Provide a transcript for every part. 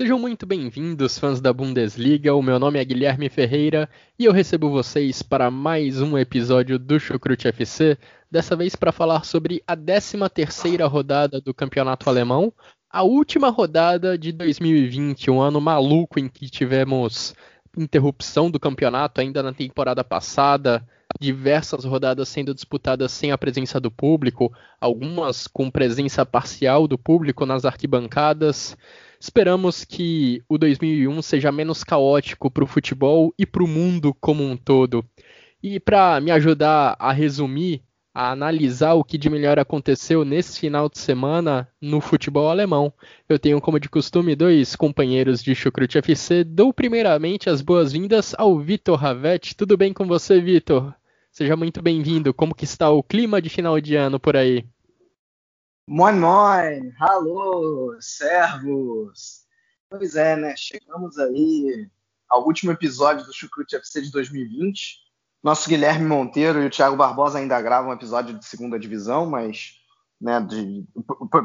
Sejam muito bem-vindos, fãs da Bundesliga. O meu nome é Guilherme Ferreira e eu recebo vocês para mais um episódio do Chucrute FC, dessa vez para falar sobre a 13ª rodada do Campeonato Alemão, a última rodada de 2020, um ano maluco em que tivemos interrupção do campeonato ainda na temporada passada, diversas rodadas sendo disputadas sem a presença do público, algumas com presença parcial do público nas arquibancadas. Esperamos que o 2001 seja menos caótico para o futebol e para o mundo como um todo. E para me ajudar a resumir, a analisar o que de melhor aconteceu nesse final de semana no futebol alemão, eu tenho como de costume dois companheiros de Chucrute FC. Dou primeiramente as boas-vindas ao Vitor Ravetti. Tudo bem com você, Vitor? Seja muito bem-vindo. Como que está o clima de final de ano por aí? Moin, moin, alô, servos. Pois é, né? Chegamos aí ao último episódio do Chucrute FC de 2020. Nosso Guilherme Monteiro e o Thiago Barbosa ainda gravam um episódio de segunda divisão, mas né, de,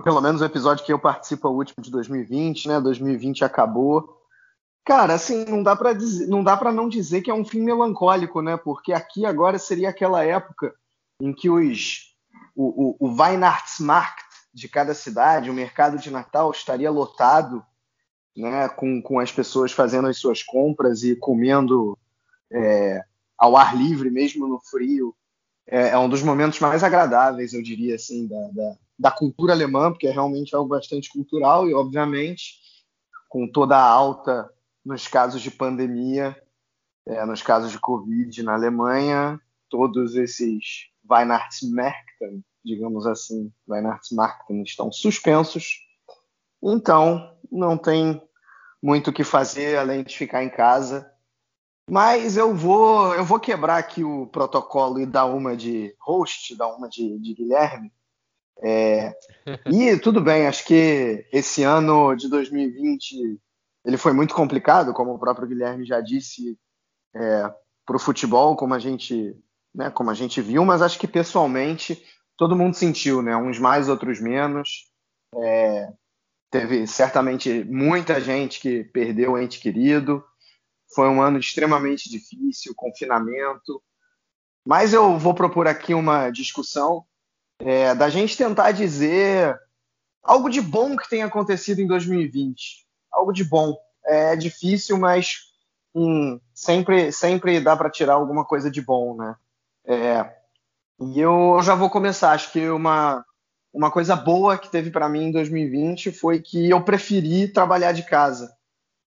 pelo menos o episódio que eu participo é o último de 2020, né? 2020 acabou. Cara, assim, não dá para não não dizer que é um fim melancólico, né? Porque aqui agora seria aquela época em que os o, o, o Weihnachtsmarkt de cada cidade, o mercado de Natal estaria lotado, né, com, com as pessoas fazendo as suas compras e comendo é, ao ar livre, mesmo no frio. É, é, um dos momentos mais agradáveis, eu diria assim, da, da, da cultura alemã, porque é realmente algo bastante cultural e, obviamente, com toda a alta nos casos de pandemia, é, nos casos de Covid na Alemanha, todos esses Weihnachtsmärkten, digamos assim, Weihnachtsmarketing estão suspensos. Então, não tem muito o que fazer além de ficar em casa. Mas eu vou, eu vou quebrar aqui o protocolo e dar uma de host, dar uma de, de Guilherme. É, e tudo bem, acho que esse ano de 2020 ele foi muito complicado, como o próprio Guilherme já disse, é, para o futebol, como a gente, né, como a gente viu, mas acho que pessoalmente todo mundo sentiu, né? Uns mais, outros menos. É, teve certamente muita gente que perdeu o ente querido. Foi um ano extremamente difícil, confinamento. Mas eu vou propor aqui uma discussão é, da gente tentar dizer algo de bom que tenha acontecido em 2020. Algo de bom. É difícil, mas hum, sempre, sempre dá para tirar alguma coisa de bom, né? É, e eu já vou começar. Acho que uma, uma coisa boa que teve para mim em 2020 foi que eu preferi trabalhar de casa,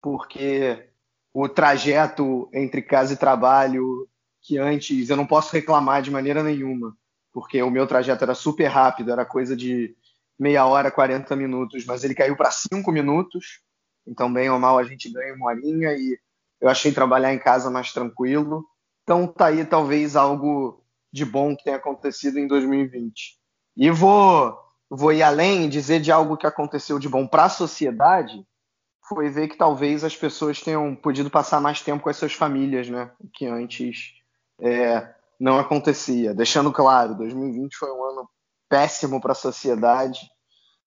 porque o trajeto entre casa e trabalho, que antes eu não posso reclamar de maneira nenhuma, porque o meu trajeto era super rápido, era coisa de meia hora, 40 minutos, mas ele caiu para cinco minutos. Então, bem ou mal, a gente ganha uma horinha e eu achei trabalhar em casa mais tranquilo. Então, tá aí talvez algo de bom que tem acontecido em 2020. E vou, vou ir além e dizer de algo que aconteceu de bom para a sociedade, foi ver que talvez as pessoas tenham podido passar mais tempo com as suas famílias, né? Que antes é, não acontecia. Deixando claro, 2020 foi um ano péssimo para a sociedade.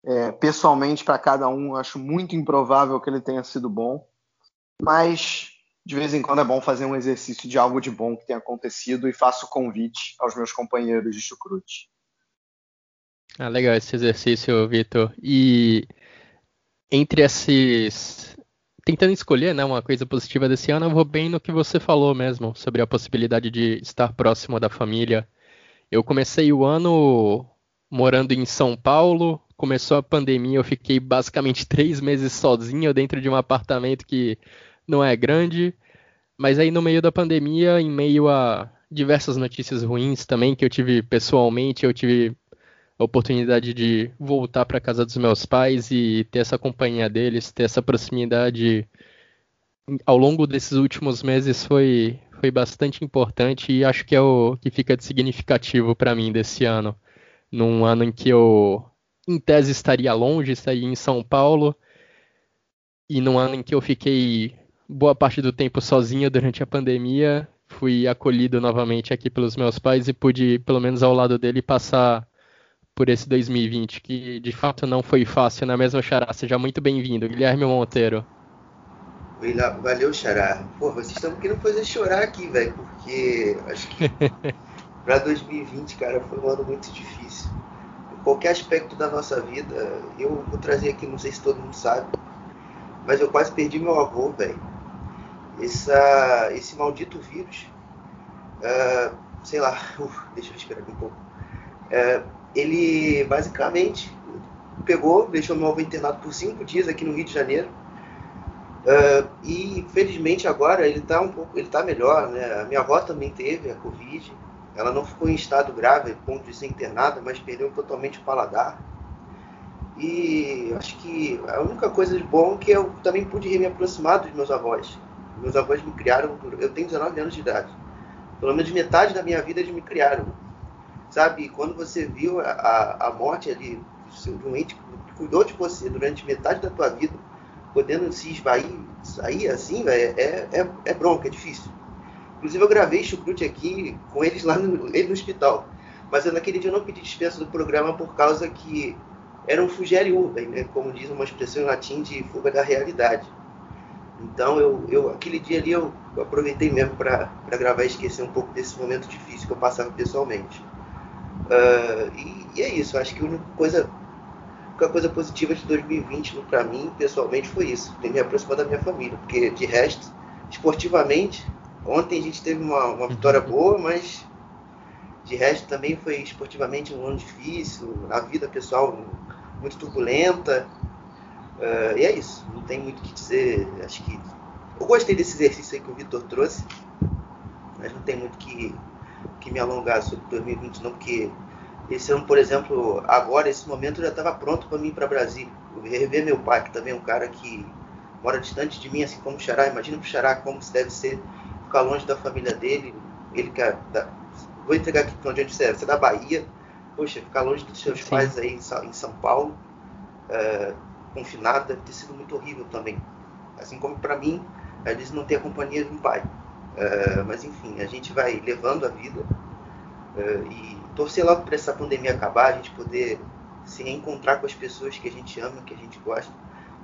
É, pessoalmente, para cada um, acho muito improvável que ele tenha sido bom. Mas de vez em quando é bom fazer um exercício de algo de bom que tenha acontecido e faço convite aos meus companheiros de chucrute. Ah, legal esse exercício, Vitor. E entre esses. Tentando escolher né, uma coisa positiva desse ano, eu vou bem no que você falou mesmo, sobre a possibilidade de estar próximo da família. Eu comecei o ano morando em São Paulo. Começou a pandemia, eu fiquei basicamente três meses sozinho dentro de um apartamento que não é grande. Mas aí no meio da pandemia, em meio a diversas notícias ruins também que eu tive pessoalmente, eu tive a oportunidade de voltar para casa dos meus pais e ter essa companhia deles, ter essa proximidade ao longo desses últimos meses foi foi bastante importante e acho que é o que fica de significativo para mim desse ano, num ano em que eu em tese estaria longe, estaria em São Paulo, e num ano em que eu fiquei boa parte do tempo sozinho durante a pandemia, fui acolhido novamente aqui pelos meus pais e pude, pelo menos ao lado dele, passar por esse 2020, que de fato não foi fácil, na mesma Xará. Seja muito bem-vindo, Guilherme Monteiro. Valeu, Xará. Pô, vocês estão querendo fazer chorar aqui, velho, porque acho que para 2020, cara, foi um ano muito difícil. Em qualquer aspecto da nossa vida, eu vou trazer aqui, não sei se todo mundo sabe, mas eu quase perdi meu avô, velho. Esse maldito vírus, uh, sei lá, deixa eu respirar aqui um pouco. Uh, ele basicamente pegou, deixou meu avô internado por cinco dias aqui no Rio de Janeiro Uh, e felizmente agora ele está um pouco, ele está melhor, né? A minha avó também teve a Covid. Ela não ficou em estado grave, ponto de ser internada, mas perdeu totalmente o paladar. E acho que a única coisa de bom é que eu também pude me aproximar dos meus avós. Meus avós me criaram, eu tenho 19 anos de idade. Pelo menos metade da minha vida eles me criaram. Sabe, quando você viu a, a morte ali um ente que cuidou de você durante metade da tua vida, podendo se esvair, sair assim, véio, é, é, é bronca, é difícil. Inclusive eu gravei chucrute aqui com eles lá no, ele no hospital. Mas eu, naquele dia eu não pedi dispensa do programa por causa que era um fugere urbem, né? como diz uma expressão em latim de fuga da realidade. Então eu, eu aquele dia ali eu, eu aproveitei mesmo para gravar e esquecer um pouco desse momento difícil que eu passava pessoalmente. Uh, e, e, é isso, acho que a única coisa única coisa positiva de 2020 para mim, pessoalmente, foi isso, ter me aproximado da minha família, porque de resto, esportivamente, ontem a gente teve uma, uma vitória uhum. boa, mas de resto também foi esportivamente um ano difícil, a vida pessoal muito turbulenta, uh, e é isso, não tem muito o que dizer, acho que eu gostei desse exercício aí que o Vitor trouxe, mas não tem muito que, que me alongar sobre 2020 não, porque esse ano, por exemplo, agora, esse momento, já estava pronto para mim ir para Brasília. Eu rever meu pai, que também é um cara que mora distante de mim, assim como o Xará. Imagina para o Xará como se deve ser ficar longe da família dele. Ele que é da... Vou entregar aqui para onde você é. Você é da Bahia. Poxa, ficar longe dos seus Sim. pais aí em São Paulo, é, confinado, deve ter sido muito horrível também. Assim como para mim, às vezes não ter a companhia de um pai. É, mas enfim, a gente vai levando a vida é, e torcer logo para essa pandemia acabar, a gente poder se reencontrar com as pessoas que a gente ama, que a gente gosta.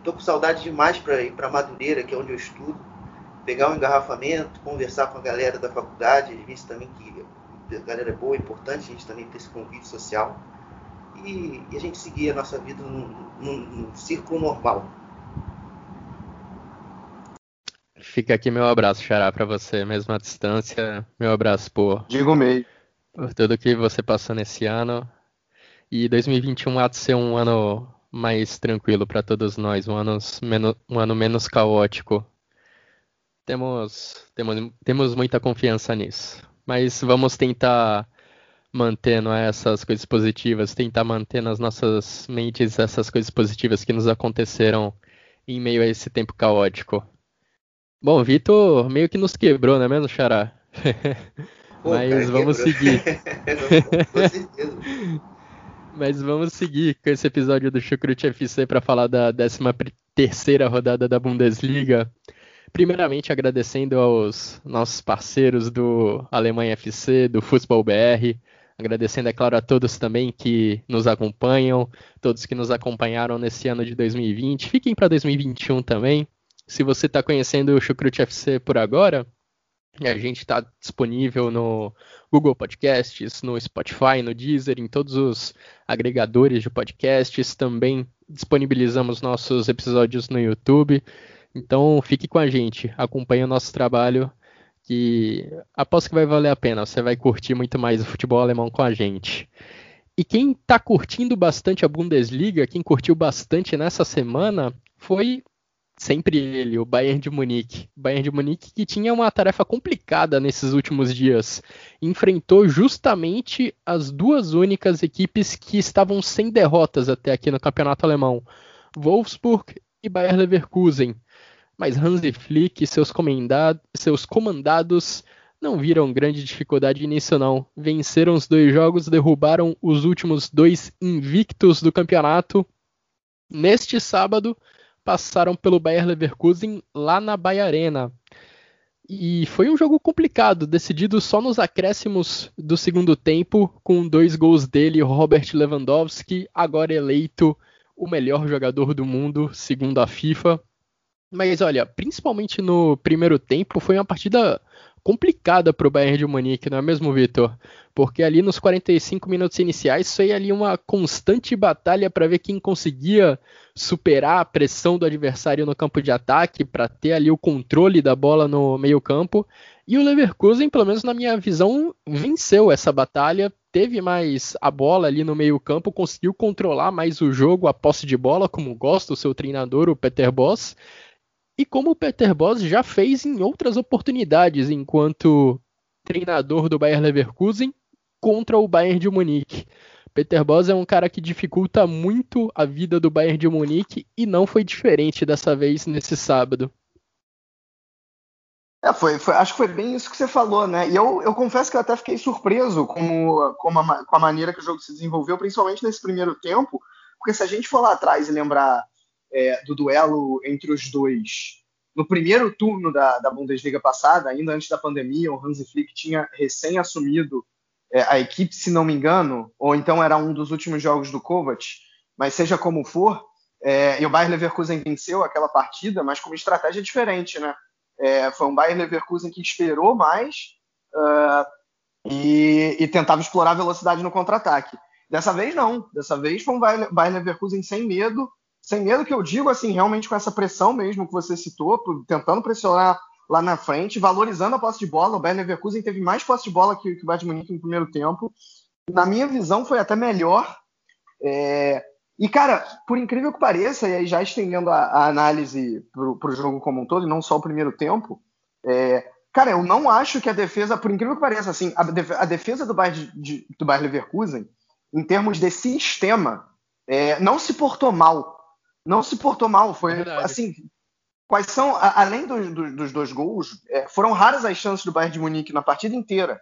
Tô com saudade demais para ir para Madureira, que é onde eu estudo, pegar um engarrafamento, conversar com a galera da faculdade, às vezes também que a galera é boa, é importante a gente também ter esse convite social e, e a gente seguir a nossa vida num, num, num círculo normal. Fica aqui meu abraço, Xará, para você, mesmo à distância. Meu abraço por. Digo meio por tudo que você passou nesse ano. E 2021 há de ser um ano mais tranquilo para todos nós, um ano, menos, um ano menos caótico. Temos, temos, temos muita confiança nisso. Mas vamos tentar mantendo essas coisas positivas, tentar manter nas nossas mentes essas coisas positivas que nos aconteceram em meio a esse tempo caótico. Bom, Vitor meio que nos quebrou, não é mesmo, Xará? Pô, Mas cara, vamos quebrou. seguir. com certeza. Mas vamos seguir com esse episódio do Chucrute FC para falar da 13 terceira rodada da Bundesliga. Primeiramente agradecendo aos nossos parceiros do Alemanha FC, do Futebol BR, agradecendo, é claro, a todos também que nos acompanham, todos que nos acompanharam nesse ano de 2020. Fiquem para 2021 também. Se você está conhecendo o Chucrute FC por agora, a gente está disponível no Google Podcasts, no Spotify, no Deezer, em todos os agregadores de podcasts. Também disponibilizamos nossos episódios no YouTube. Então fique com a gente, acompanhe o nosso trabalho, que aposto que vai valer a pena. Você vai curtir muito mais o futebol alemão com a gente. E quem está curtindo bastante a Bundesliga, quem curtiu bastante nessa semana, foi sempre ele, o Bayern de Munique. Bayern de Munique que tinha uma tarefa complicada nesses últimos dias. Enfrentou justamente as duas únicas equipes que estavam sem derrotas até aqui no campeonato alemão: Wolfsburg e Bayern Leverkusen. Mas Hansi Flick e seus, seus comandados não viram grande dificuldade nisso não. Venceram os dois jogos, derrubaram os últimos dois invictos do campeonato. Neste sábado, passaram pelo Bayer Leverkusen lá na Baia Arena. E foi um jogo complicado, decidido só nos acréscimos do segundo tempo, com dois gols dele, Robert Lewandowski, agora eleito o melhor jogador do mundo, segundo a FIFA. Mas olha, principalmente no primeiro tempo, foi uma partida complicada para o Bayern de Munique, não é mesmo, Vitor? Porque ali nos 45 minutos iniciais foi ali uma constante batalha para ver quem conseguia superar a pressão do adversário no campo de ataque, para ter ali o controle da bola no meio-campo. E o Leverkusen, pelo menos na minha visão, venceu essa batalha, teve mais a bola ali no meio-campo, conseguiu controlar mais o jogo, a posse de bola, como gosta o seu treinador, o Peter Boss e como o Peter Bosz já fez em outras oportunidades enquanto treinador do Bayern Leverkusen contra o Bayern de Munique. Peter Bosz é um cara que dificulta muito a vida do Bayern de Munique e não foi diferente dessa vez nesse sábado. É, foi, foi, acho que foi bem isso que você falou, né? E eu, eu confesso que eu até fiquei surpreso com, com, a, com a maneira que o jogo se desenvolveu, principalmente nesse primeiro tempo, porque se a gente for lá atrás e lembrar é, do duelo entre os dois. No primeiro turno da, da, Bundesliga passada, ainda antes da pandemia, o Hansi Flick tinha recém assumido é, a equipe, se não me engano, ou então era um dos últimos jogos do Kovac, mas seja como for, é, e o Bayern Leverkusen venceu aquela partida, mas com uma estratégia diferente, né? É, foi um Bayern Leverkusen que esperou mais uh, e, e, tentava explorar a velocidade no contra-ataque. Dessa vez não, dessa vez foi um Bayern Leverkusen sem medo, sem medo que eu digo, assim, realmente com essa pressão mesmo que você citou, tentando pressionar lá na frente, valorizando a posse de bola. O Bayern Leverkusen teve mais posse de bola que, que o Bayern Munique no primeiro tempo. Na minha visão, foi até melhor. É... E, cara, por incrível que pareça, e aí já estendendo a, a análise para o jogo como um todo, e não só o primeiro tempo, é... cara, eu não acho que a defesa, por incrível que pareça, assim, a, a defesa do Bayern, de, do Bayern Leverkusen, em termos de sistema, é, não se portou mal não se portou mal. Foi é assim. Quais são, além dos, dos dois gols, é, foram raras as chances do Bayern de Munique na partida inteira.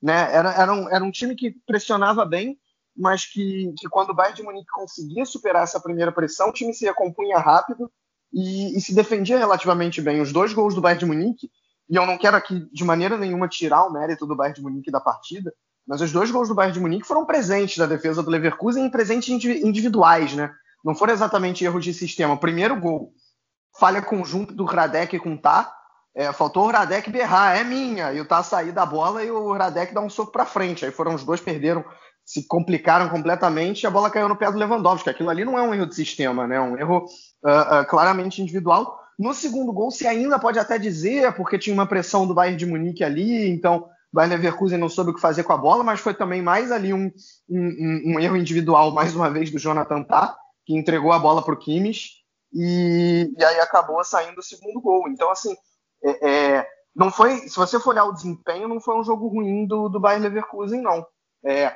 Né? Era, era, um, era um time que pressionava bem, mas que, que quando o Bayern de Munique conseguia superar essa primeira pressão, o time se recompunha rápido e, e, se defendia relativamente bem. Os dois gols do Bayern de Munique, e eu não quero aqui de maneira nenhuma tirar o mérito do Bayern de Munique da partida, mas os dois gols do Bayern de Munique foram presentes da defesa do Leverkusen e presentes individuais, né? Não foram exatamente erros de sistema. Primeiro gol, falha conjunto do Radek com o Tá. É, faltou o Radek berrar, é minha. E o Tá sair da bola e o Radek dar um soco para frente. Aí foram os dois, perderam, se complicaram completamente e a bola caiu no pé do Lewandowski. Aquilo ali não é um erro de sistema, né? É um erro uh, uh, claramente individual. No segundo gol, se ainda pode até dizer, porque tinha uma pressão do Bayern de Munique ali, então o Bayern Leverkusen não soube o que fazer com a bola, mas foi também mais ali um, um, um erro individual, mais uma vez, do Jonathan Tah que entregou a bola para o Kimmich e, e, aí acabou saindo o segundo gol. Então, assim, é, é, não foi. Se você for olhar o desempenho, não foi um jogo ruim do, do Bayern Leverkusen, não. É,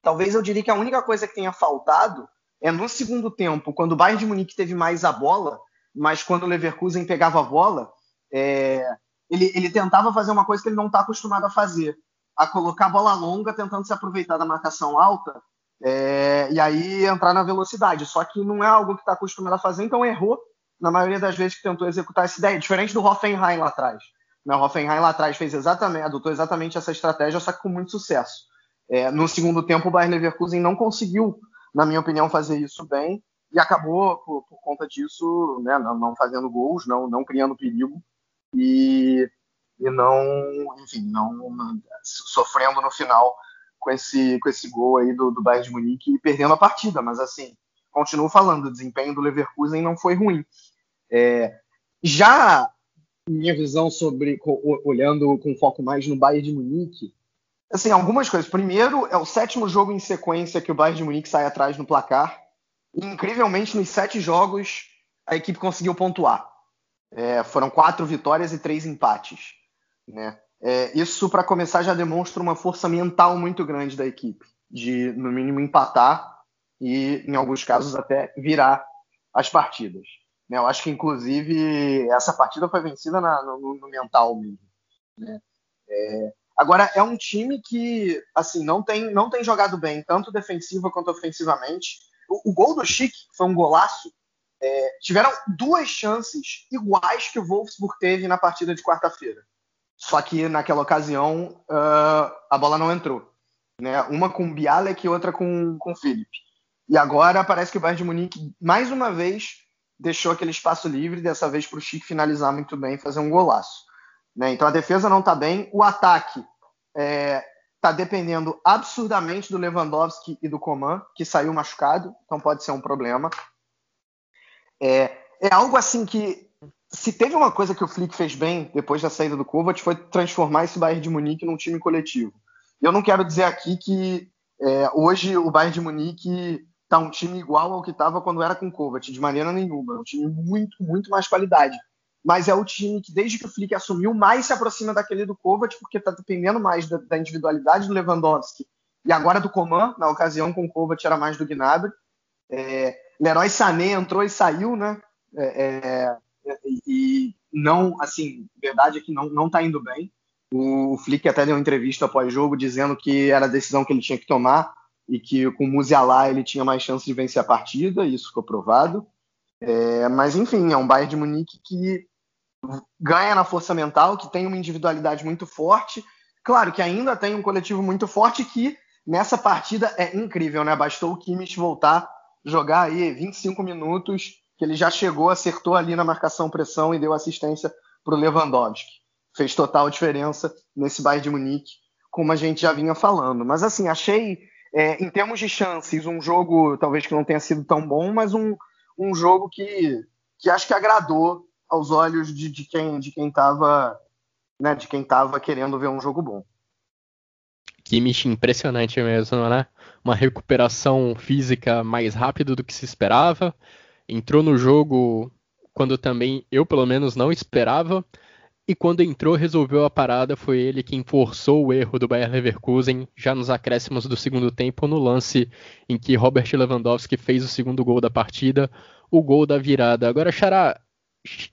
talvez eu diria que a única coisa que tenha faltado é no segundo tempo, quando o Bayern de Munique teve mais a bola, mas quando o Leverkusen pegava a bola, é, ele, ele, tentava fazer uma coisa que ele não está acostumado a fazer, a colocar a bola longa, tentando se aproveitar da marcação alta é, e aí entrar na velocidade. Só que não é algo que está acostumado a fazer, então errou na maioria das vezes que tentou executar essa ideia, diferente do Hoffenheim lá atrás. Né, o Hoffenheim lá atrás fez exatamente, adotou exatamente essa estratégia, só que com muito sucesso. É, no segundo tempo, o Bayern Leverkusen não conseguiu, na minha opinião, fazer isso bem e acabou, por, por conta disso, né, não, não, fazendo gols, não, não criando perigo e, e não, enfim, não, não sofrendo no final com esse, com esse gol aí do, do Bayern de Munique e perdendo a partida. Mas, assim, continuo falando, o desempenho do Leverkusen não foi ruim. É, já minha visão sobre, olhando com foco mais no Bayern de Munique, Assim, algumas coisas. Primeiro, é o sétimo jogo em sequência que o Bayern de Munique sai atrás no placar. E, incrivelmente, nos sete jogos, a equipe conseguiu pontuar. É, foram quatro vitórias e três empates. Né? É, isso, para começar, já demonstra uma força mental muito grande da equipe, de, no mínimo, empatar e, em alguns casos, até virar as partidas. Né? Eu acho que, inclusive, essa partida foi vencida na, no, no, mental mesmo. Né? É, agora, é um time que assim não tem, não tem jogado bem, tanto defensiva quanto ofensivamente. O, o gol do Chic foi um golaço é, tiveram duas chances iguais que o Wolfsburg teve na partida de quarta-feira. Só que naquela ocasião uh, a bola não entrou. Né? Uma com Bialek e outra com, com Felipe. E agora parece que o Bayern de Munique, mais uma vez, deixou aquele espaço livre, dessa vez para o Chico finalizar muito bem e fazer um golaço. Né? Então a defesa não está bem, o ataque está é, tá dependendo absurdamente do Lewandowski e do Coman, que saiu machucado, então pode ser um problema. É, é algo assim que, se teve uma coisa que o Flick fez bem depois da saída do Kovac, foi transformar esse Bayern de Munique num time coletivo. Eu não quero dizer aqui que é, hoje o Bayern de Munique está um time igual ao que estava quando era com o Kovac, de maneira nenhuma. É um time muito, muito mais qualidade. Mas é o time que, desde que o Flick assumiu, mais se aproxima daquele do Kovac, porque está dependendo mais da, da, individualidade do Lewandowski e agora do Coman. Na ocasião com o Kovac era mais do Gnabry. É, Leroy Sané entrou e saiu, né? É, é, e não, assim, verdade é que não, não tá indo bem. O Flick até deu uma entrevista após jogo dizendo que era a decisão que ele tinha que tomar e que com o Musiala ele tinha mais chance de vencer a partida, isso ficou provado. É, mas enfim, é um Bayern de Munique que ganha na força mental, que tem uma individualidade muito forte. Claro que ainda tem um coletivo muito forte que nessa partida é incrível, né? Bastou o Kimmich voltar jogar aí 25 minutos, que ele já chegou, acertou ali na marcação pressão e deu assistência para o Lewandowski. Fez total diferença nesse Bayern de Munique, como a gente já vinha falando. Mas assim, achei, é, em termos de chances, um jogo talvez que não tenha sido tão bom, mas um, um jogo que, que acho que agradou aos olhos de, de quem de quem estava né, de quem estava querendo ver um jogo bom. Kimmich impressionante mesmo, né? Uma recuperação física mais rápida do que se esperava. Entrou no jogo quando também eu, pelo menos, não esperava. E quando entrou, resolveu a parada. Foi ele quem forçou o erro do Bayer Leverkusen já nos acréscimos do segundo tempo, no lance em que Robert Lewandowski fez o segundo gol da partida, o gol da virada. Agora, Xará,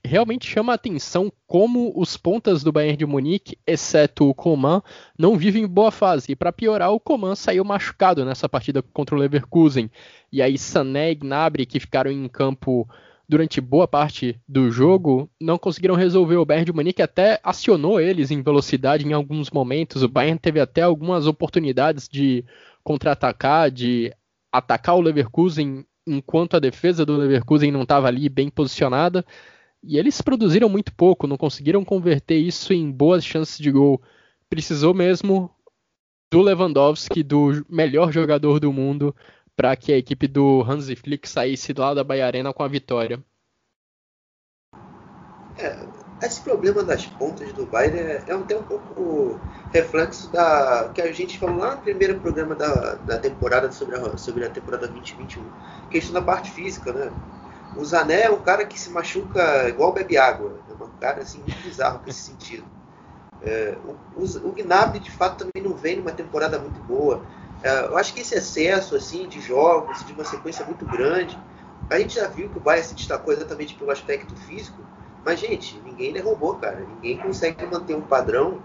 realmente chama a atenção como os pontas do Bayern de Munique, exceto o Coman, não vivem boa fase. E para piorar, o Coman saiu machucado nessa partida contra o Leverkusen. E aí Sané e Gnabry, que ficaram em campo durante boa parte do jogo, não conseguiram resolver. O Bayern de Munique até acionou eles em velocidade em alguns momentos. O Bayern teve até algumas oportunidades de contra-atacar, de atacar o Leverkusen enquanto a defesa do Leverkusen não estava ali bem posicionada. E eles produziram muito pouco, não conseguiram converter isso em boas chances de gol. Precisou mesmo do Lewandowski, do melhor jogador do mundo, para que a equipe do Hansi Flick saísse lá da Bahia Arena com a vitória. É, esse problema das pontas do Bayern é, é até um pouco reflexo da que a gente falou lá no primeiro programa da, da temporada sobre a, sobre a temporada 2021, questão da parte física, né? O Zané é um cara que se machuca igual bebe água. É um cara assim, muito bizarro nesse sentido. É, o, o, Gnabry, de fato, também não vem numa temporada muito boa. É, eu acho que esse excesso assim de jogos, de uma sequência muito grande, a gente já viu que o Bayern se destacou exatamente pelo aspecto físico, mas, gente, ninguém derrubou, cara. Ninguém consegue manter um padrão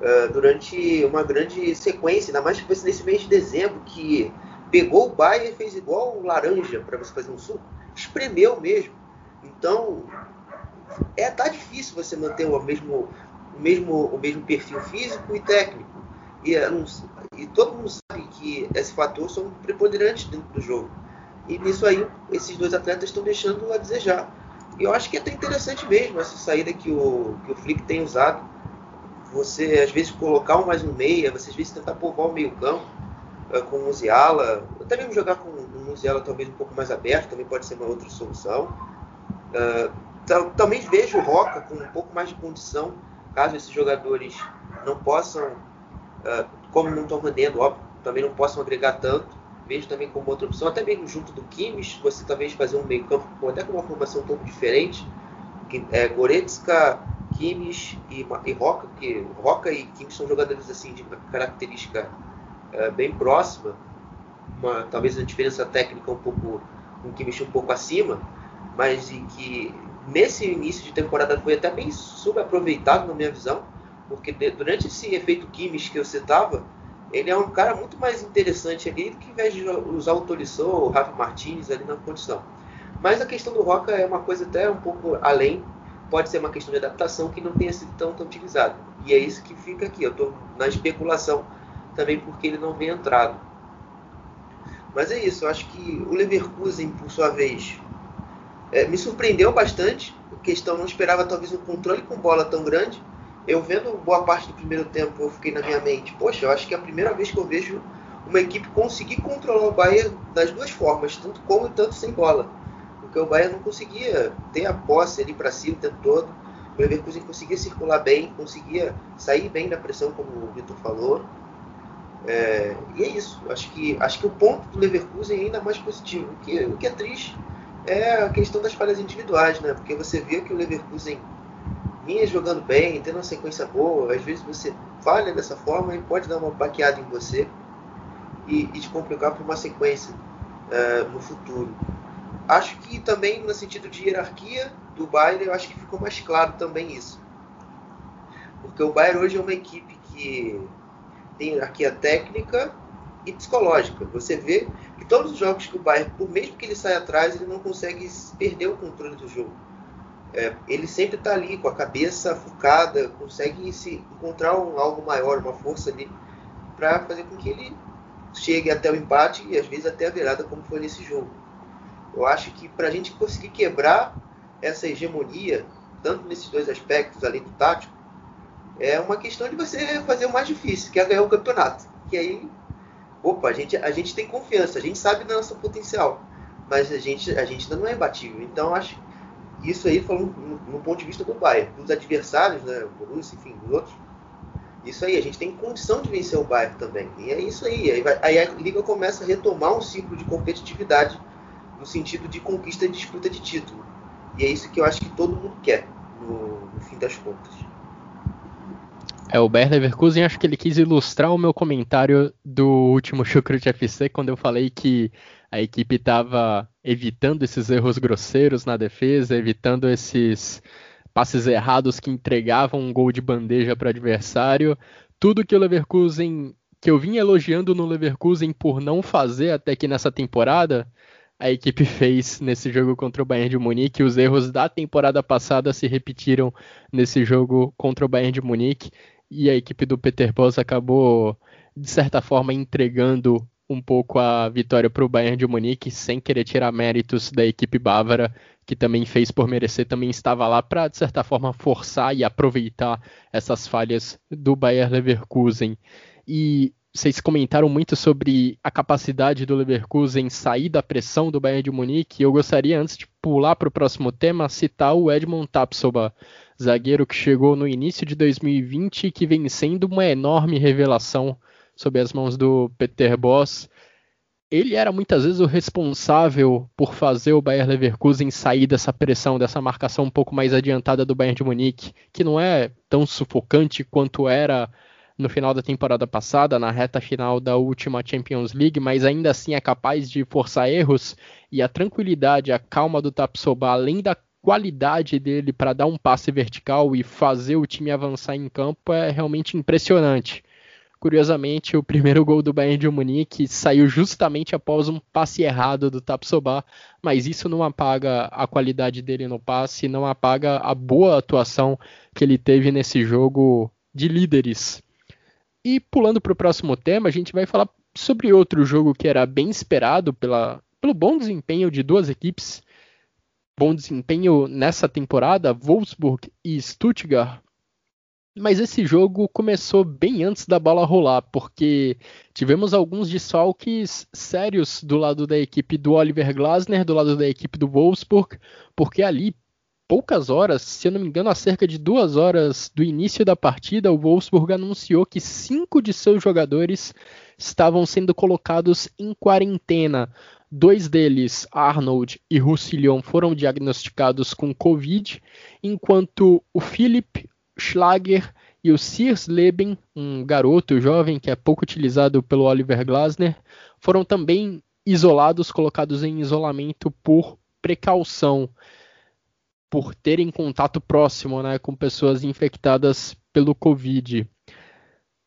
uh, durante uma grande sequência, ainda mais que fosse nesse mês de dezembro, que pegou o Bayern e fez igual laranja para você fazer um suco espremeu mesmo. Então, é tá difícil você manter o mesmo, o mesmo, o mesmo perfil físico e técnico. E, é, e todo mundo sabe que esses fatores são preponderantes dentro do jogo. E nisso aí, esses dois atletas estão deixando a desejar. E eu acho que é até interessante mesmo essa saída que o, que o Flick tem usado. Você, às vezes, colocar um mais um meia, você, às vezes, tentar povoar o meio campo uh, com o Musiala. Até mesmo jogar com ela talvez um pouco mais aberto, também pode ser uma outra solução. Uh, também vejo o Roca com um pouco mais de condição, caso esses jogadores não possam uh, como não estão rendendo, óbvio, também não possam agregar tanto. Vejo também como outra opção, até mesmo junto do Kimmich, você talvez fazer um meio campo até com uma formação um pouco diferente. Que, é, Goretzka, Kimmich e, e Roca, que Roca e Kimmich são jogadores assim de característica é, bem próxima, uma, talvez a diferença técnica um pouco um Kimmich um pouco acima, mas em que nesse início de temporada foi até bem subaproveitado na minha visão, porque durante esse efeito Kimmich que eu citava, ele é um cara muito mais interessante ali do que ao invés de usar o Tolisso ou o Rafa Martinez ali na condição. Mas a questão do Roca é uma coisa até um pouco além, pode ser uma questão de adaptação que não tenha sido tão, tão utilizado. E é isso que fica aqui, eu estou na especulação também porque ele não vem entrado. Mas é isso, eu acho que o Leverkusen, por sua vez, é, me surpreendeu bastante. A questão não esperava talvez um controle com bola tão grande eu vendo boa parte do primeiro tempo, eu fiquei na minha mente, poxa, eu acho que é a primeira vez que eu vejo uma equipe conseguir controlar o Bayern das duas formas, tanto com e tanto sem bola. Porque o Bayern não conseguia ter a posse ali para si o tempo todo. O Leverkusen conseguia circular bem, conseguia sair bem da pressão, como o Vitor falou. É, e é isso. Acho que, acho que o ponto do Leverkusen é ainda mais positivo. O que, o que é triste é a questão das falhas individuais, né? Porque você vê que o Leverkusen vinha jogando bem, tendo uma sequência boa, às vezes você falha dessa forma e pode dar uma baqueada em você e, e te complicar para uma sequência uh, no futuro. Acho que também no sentido de hierarquia do Bayern, eu acho que ficou mais claro também isso. Porque o Bayern hoje é uma equipe que tem hierarquia técnica e psicológica. Você vê que todos os jogos que o Bayern, por mesmo que ele saia atrás, ele não consegue perder o controle do jogo é, ele sempre está ali com a cabeça focada, consegue se encontrar um, algo maior, uma força ali, para fazer com que ele chegue até o empate e às vezes até a virada, como foi nesse jogo. Eu acho que para a gente conseguir quebrar essa hegemonia, tanto nesses dois aspectos, além do tático, é uma questão de você fazer o mais difícil, que é ganhar o campeonato. Que aí, opa, a gente, a gente tem confiança, a gente sabe do nosso potencial, mas a gente, a gente ainda não é imbatível. Então, acho isso aí falando no, no, ponto de vista do Bayern, dos adversários, né, o Borussia, enfim, dos outros. Isso aí, a gente tem condição de vencer o Bayern também. E é isso aí. Aí, vai, aí a liga começa a retomar um ciclo de competitividade no sentido de conquista e disputa de título. E é isso que eu acho que todo mundo quer, no, no fim das contas. É, o Bayer Leverkusen, acho que ele quis ilustrar o meu comentário do último Chucrut FC, quando eu falei que a equipe estava evitando esses erros grosseiros na defesa, evitando esses passes errados que entregavam um gol de bandeja para o adversário. Tudo que o Leverkusen, que eu vinha elogiando no Leverkusen por não fazer até que nessa temporada, a equipe fez nesse jogo contra o Bayern de Munique. Os erros da temporada passada se repetiram nesse jogo contra o Bayern de Munique e a equipe do Peter Bosz acabou de certa forma entregando um pouco a vitória para o Bayern de Munique, sem querer tirar méritos da equipe bávara, que também fez por merecer, também estava lá para, de certa forma, forçar e aproveitar essas falhas do Bayern Leverkusen. E vocês comentaram muito sobre a capacidade do Leverkusen sair da pressão do Bayern de Munique. Eu gostaria, antes de pular para o próximo tema, citar o Edmond Tapsoba, zagueiro que chegou no início de 2020 e que vem sendo uma enorme revelação sob as mãos do Peter Boss. Ele era muitas vezes o responsável por fazer o Bayern Leverkusen sair dessa pressão, dessa marcação um pouco mais adiantada do Bayern de Munique, que não é tão sufocante quanto era no final da temporada passada, na reta final da última Champions League, mas ainda assim é capaz de forçar erros e a tranquilidade, a calma do Tapsoba, além da qualidade dele para dar um passe vertical e fazer o time avançar em campo é realmente impressionante. Curiosamente, o primeiro gol do Bayern de Munique saiu justamente após um passe errado do Tapsoba, mas isso não apaga a qualidade dele no passe, não apaga a boa atuação que ele teve nesse jogo de líderes. E pulando para o próximo tema, a gente vai falar sobre outro jogo que era bem esperado pela, pelo bom desempenho de duas equipes. Bom desempenho nessa temporada, Wolfsburg e Stuttgart mas esse jogo começou bem antes da bola rolar, porque tivemos alguns desfalques sérios do lado da equipe do Oliver Glasner, do lado da equipe do Wolfsburg, porque ali poucas horas, se eu não me engano, a cerca de duas horas do início da partida, o Wolfsburg anunciou que cinco de seus jogadores estavam sendo colocados em quarentena. Dois deles, Arnold e Roussillon, foram diagnosticados com Covid, enquanto o Philipp Schlager e o Sears Leben, um garoto jovem que é pouco utilizado pelo Oliver Glasner, foram também isolados, colocados em isolamento por precaução por terem contato próximo né, com pessoas infectadas pelo Covid.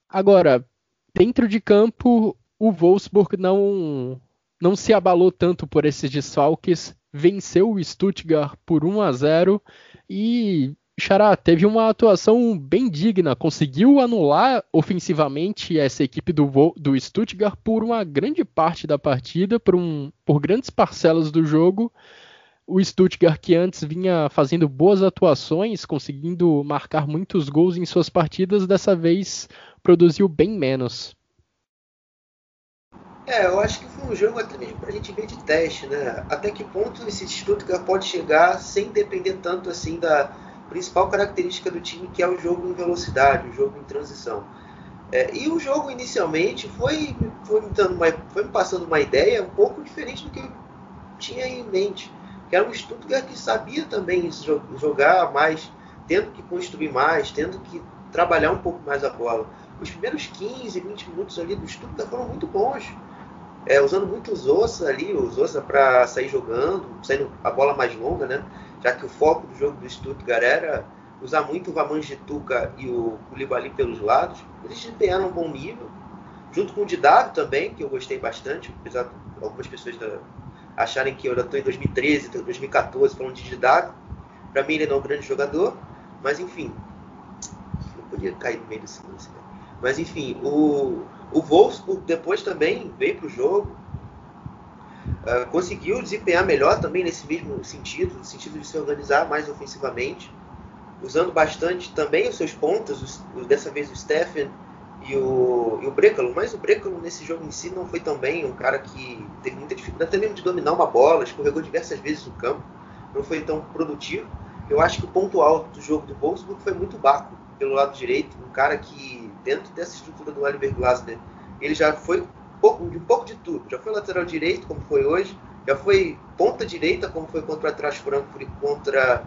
Agora, dentro de campo, o Wolfsburg não, não se abalou tanto por esses desfalques, venceu o Stuttgart por 1 a 0 e Xará teve uma atuação bem digna, conseguiu anular ofensivamente essa equipe do, do Stuttgart por uma grande parte da partida, por, um, por grandes parcelas do jogo, o Stuttgart, que antes vinha fazendo boas atuações, conseguindo marcar muitos gols em suas partidas, dessa vez produziu bem menos. É, eu acho que foi um jogo até mesmo para a gente ver de teste, né? Até que ponto esse Stuttgart pode chegar sem depender tanto assim da principal característica do time, que é o jogo em velocidade, o jogo em transição. É, e o jogo inicialmente foi, foi, me dando uma, foi me passando uma ideia um pouco diferente do que eu tinha em mente que era um Stuttgart que sabia também jogar mais, tendo que construir mais, tendo que trabalhar um pouco mais a bola. Os primeiros 15, 20 minutos ali do Stuttgart foram muito bons. É, usando muito os Ossa ali, os Ossa para sair jogando, saindo a bola mais longa, né? Já que o foco do jogo do Stuttgart era usar muito o Vamanjituka e o Koulibaly pelos lados. Eles desempenharam um bom nível, junto com o Didado também, que eu gostei bastante, apesar de algumas pessoas da, acharem que eu já estou em 2013, 2014 falando de Didago. Para mim ele não é um grande jogador, mas enfim, não podia cair no meio desse lance. Né? Mas enfim, o, o Wolfsburg depois também veio para o jogo, uh, conseguiu desempenhar melhor também nesse mesmo sentido, no sentido de se organizar mais ofensivamente, usando bastante também os seus pontas, os, dessa vez o Stephen e o, e o Brecalo, mas o Brecalo nesse jogo em si não foi tão bem, um cara que teve muita dificuldade até mesmo de dominar uma bola, escorregou diversas vezes no campo, não foi tão produtivo. Eu acho que o ponto alto do jogo do Wolfsburg foi muito Baco, pelo lado direito, um cara que dentro dessa estrutura do Oliver Glasner, ele já foi pouco, de um pouco de tudo, já foi lateral direito, como foi hoje, já foi ponta direita, como foi contra o Trash Frankfurt contra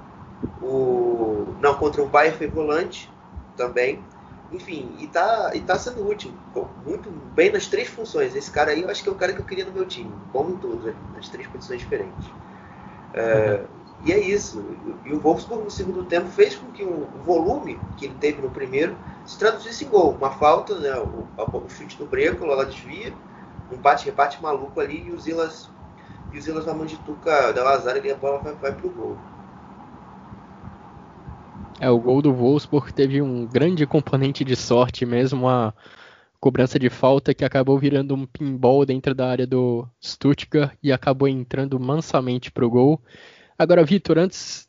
o não contra o Bayern foi volante também enfim, e tá, e tá sendo útil, muito bem nas três funções. Esse cara aí eu acho que é o cara que eu queria no meu time, bom em todos, né? nas três posições diferentes. É, uhum. E é isso. E o Wolfsburg no segundo tempo fez com que o volume que ele teve no primeiro se traduzisse em gol. Uma falta, né? o, o chute do Breco, ela desvia, um bate-repate maluco ali e o Zilas, e o Zilas na Mandituca da Lazar e a bola vai, vai pro gol. É, o gol do Wolfsburg teve um grande componente de sorte mesmo, a cobrança de falta que acabou virando um pinball dentro da área do Stuttgart e acabou entrando mansamente pro gol. Agora, Vitor, antes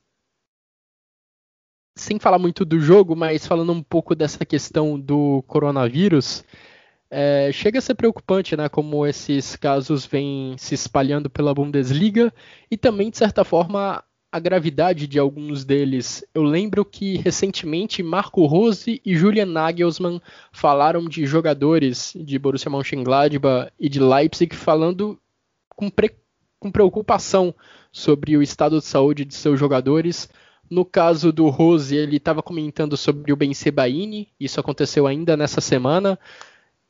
sem falar muito do jogo, mas falando um pouco dessa questão do coronavírus, é, chega a ser preocupante, né? Como esses casos vêm se espalhando pela Bundesliga e também, de certa forma, a gravidade de alguns deles. Eu lembro que recentemente Marco Rose e Julian Nagelsmann falaram de jogadores de Borussia Mönchengladbach e de Leipzig falando com, pre com preocupação sobre o estado de saúde de seus jogadores. No caso do Rose, ele estava comentando sobre o Ben Sebaini, isso aconteceu ainda nessa semana.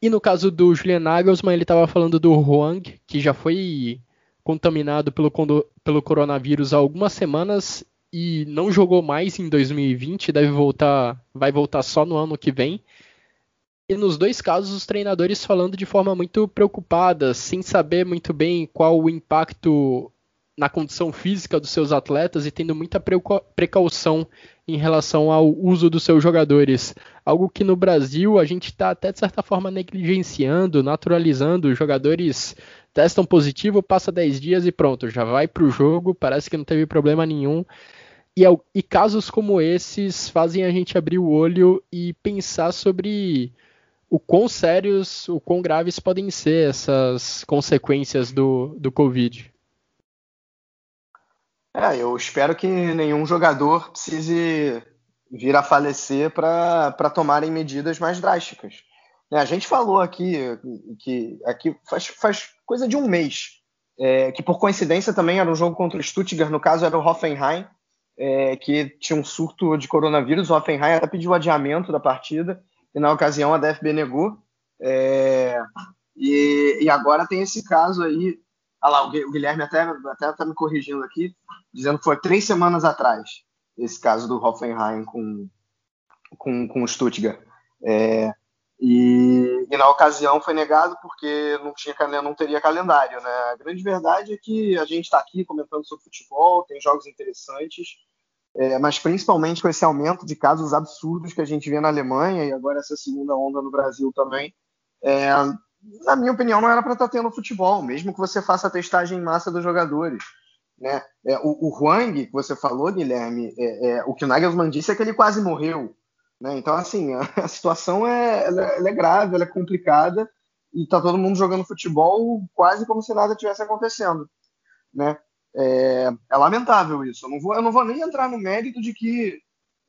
E no caso do Julian Nagelsmann, ele estava falando do Huang, que já foi contaminado pelo, pelo coronavírus há algumas semanas e não jogou mais em 2020, deve voltar, vai voltar só no ano que vem. E nos dois casos, os treinadores falando de forma muito preocupada, sem saber muito bem qual o impacto na condição física dos seus atletas e tendo muita precaução em relação ao uso dos seus jogadores. Algo que no Brasil a gente está até de certa forma negligenciando, naturalizando. Os jogadores testam positivo, passa 10 dias e pronto, já vai para o jogo, parece que não teve problema nenhum. E, e casos como esses fazem a gente abrir o olho e pensar sobre o quão sérios, o quão graves podem ser essas consequências do, do Covid. É, eu espero que nenhum jogador precise vir a falecer para tomarem medidas mais drásticas. É, a gente falou aqui que aqui faz, faz coisa de um mês, é, que por coincidência também era um jogo contra o Stuttgart, no caso era o Hoffenheim, é, que tinha um surto de coronavírus. O Hoffenheim até pediu adiamento da partida, e na ocasião a DFB negou. É, e, e, agora tem esse caso aí. Olha lá, o Guilherme até até me corrigindo aqui, dizendo que foi três semanas atrás esse caso do Hoffenheim com, com, com o Stuttgart. É, e, e, na ocasião foi negado porque não, tinha, não teria calendário. Né? A grande verdade é que a gente está aqui comentando sobre futebol, tem jogos interessantes, é, mas principalmente com esse aumento de casos absurdos que a gente vê na Alemanha e agora essa segunda onda no Brasil também. É, na minha opinião, não era para estar tá tendo futebol, mesmo que você faça a testagem em massa dos jogadores. Né? É, o, o Huang, que você falou, Guilherme, é, é, o que o Nagelsmann disse é que ele quase morreu. Né? Então, assim, a, a situação é, ela, ela é grave, ela é complicada e tá todo mundo jogando futebol quase como se nada tivesse acontecendo. Né? É, é lamentável isso. Eu não, vou, eu não vou nem entrar no mérito de que,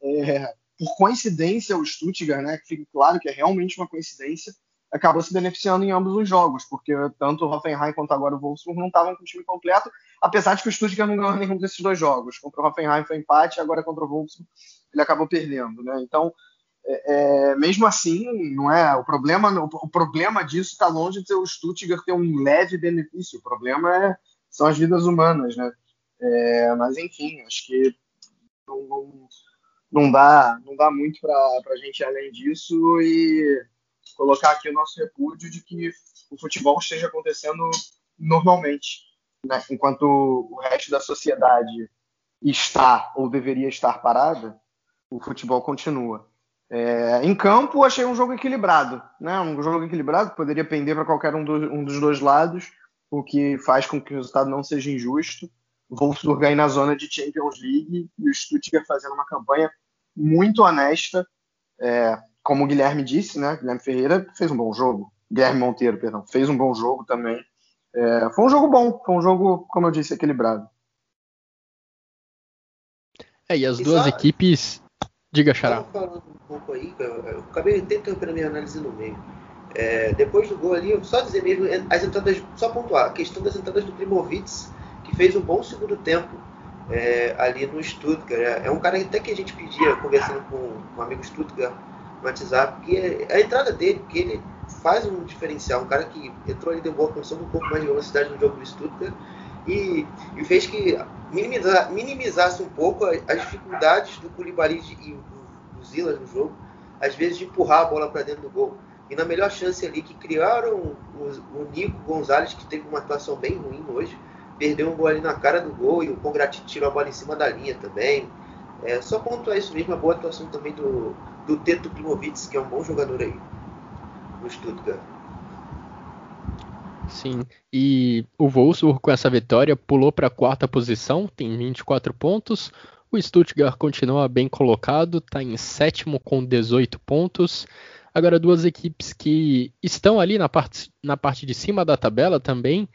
é, por coincidência, o Stuttgart, né, que fique claro que é realmente uma coincidência, acabou se beneficiando em ambos os jogos, porque tanto o Hoffenheim quanto agora o Wolfsburg não estavam com o time completo, apesar de que o Stuttgart não ganhou nenhum desses dois jogos. Contra o Hoffenheim foi empate, agora contra o Wolfsburg ele acabou perdendo, né? Então, é, é mesmo assim, não é o problema. O problema disso está longe de ser o Stuttgart ter um leve benefício. O problema é, são as vidas humanas, né? É, mas enfim, acho que não, não, não dá, não dá muito para a gente além disso e colocar aqui o nosso repúdio de que o futebol esteja acontecendo normalmente, né? enquanto o resto da sociedade está ou deveria estar parada, o futebol continua. É, em campo, achei um jogo equilibrado, né? Um jogo equilibrado que poderia pender para qualquer um, do, um, dos dois lados, o que faz com que o resultado não seja injusto. Wolfsburg aí na zona de Champions League e o Stuttgart fazendo uma campanha muito honesta. É, como o Guilherme disse, né? Guilherme Ferreira fez um bom jogo. Guilherme Monteiro, perdão, fez um bom jogo também. É, foi um jogo bom, foi um jogo, como eu disse, equilibrado. É, e as e duas só, equipes. Diga, Xará. falando um pouco aí, eu acabei tentando a minha análise no meio. É, depois do gol ali, só dizer mesmo, as entradas, só pontuar, a questão das entradas do Primovitz, que fez um bom segundo tempo é, ali no Stuttgart. É, é um cara até que a gente pedia, conversando com um amigo Stuttgart, WhatsApp, que é a entrada dele, que ele faz um diferencial, um cara que entrou ali, deu boa condição, um pouco mais de velocidade no jogo do Stuttgart e, e fez que minimizar, minimizasse um pouco as dificuldades do Koulibaly e do Zilas no jogo, às vezes de empurrar a bola para dentro do gol. E na melhor chance ali que criaram o, o Nico Gonzalez, que teve uma atuação bem ruim hoje, perdeu um gol ali na cara do gol e o Congrati tirou a bola em cima da linha também. É, só pontuar isso mesmo, a boa atuação também do, do Teto Klimovitz, que é um bom jogador aí no Stuttgart. Sim, e o Wolfsburg com essa vitória pulou para a quarta posição, tem 24 pontos. O Stuttgart continua bem colocado, está em sétimo com 18 pontos. Agora, duas equipes que estão ali na parte, na parte de cima da tabela também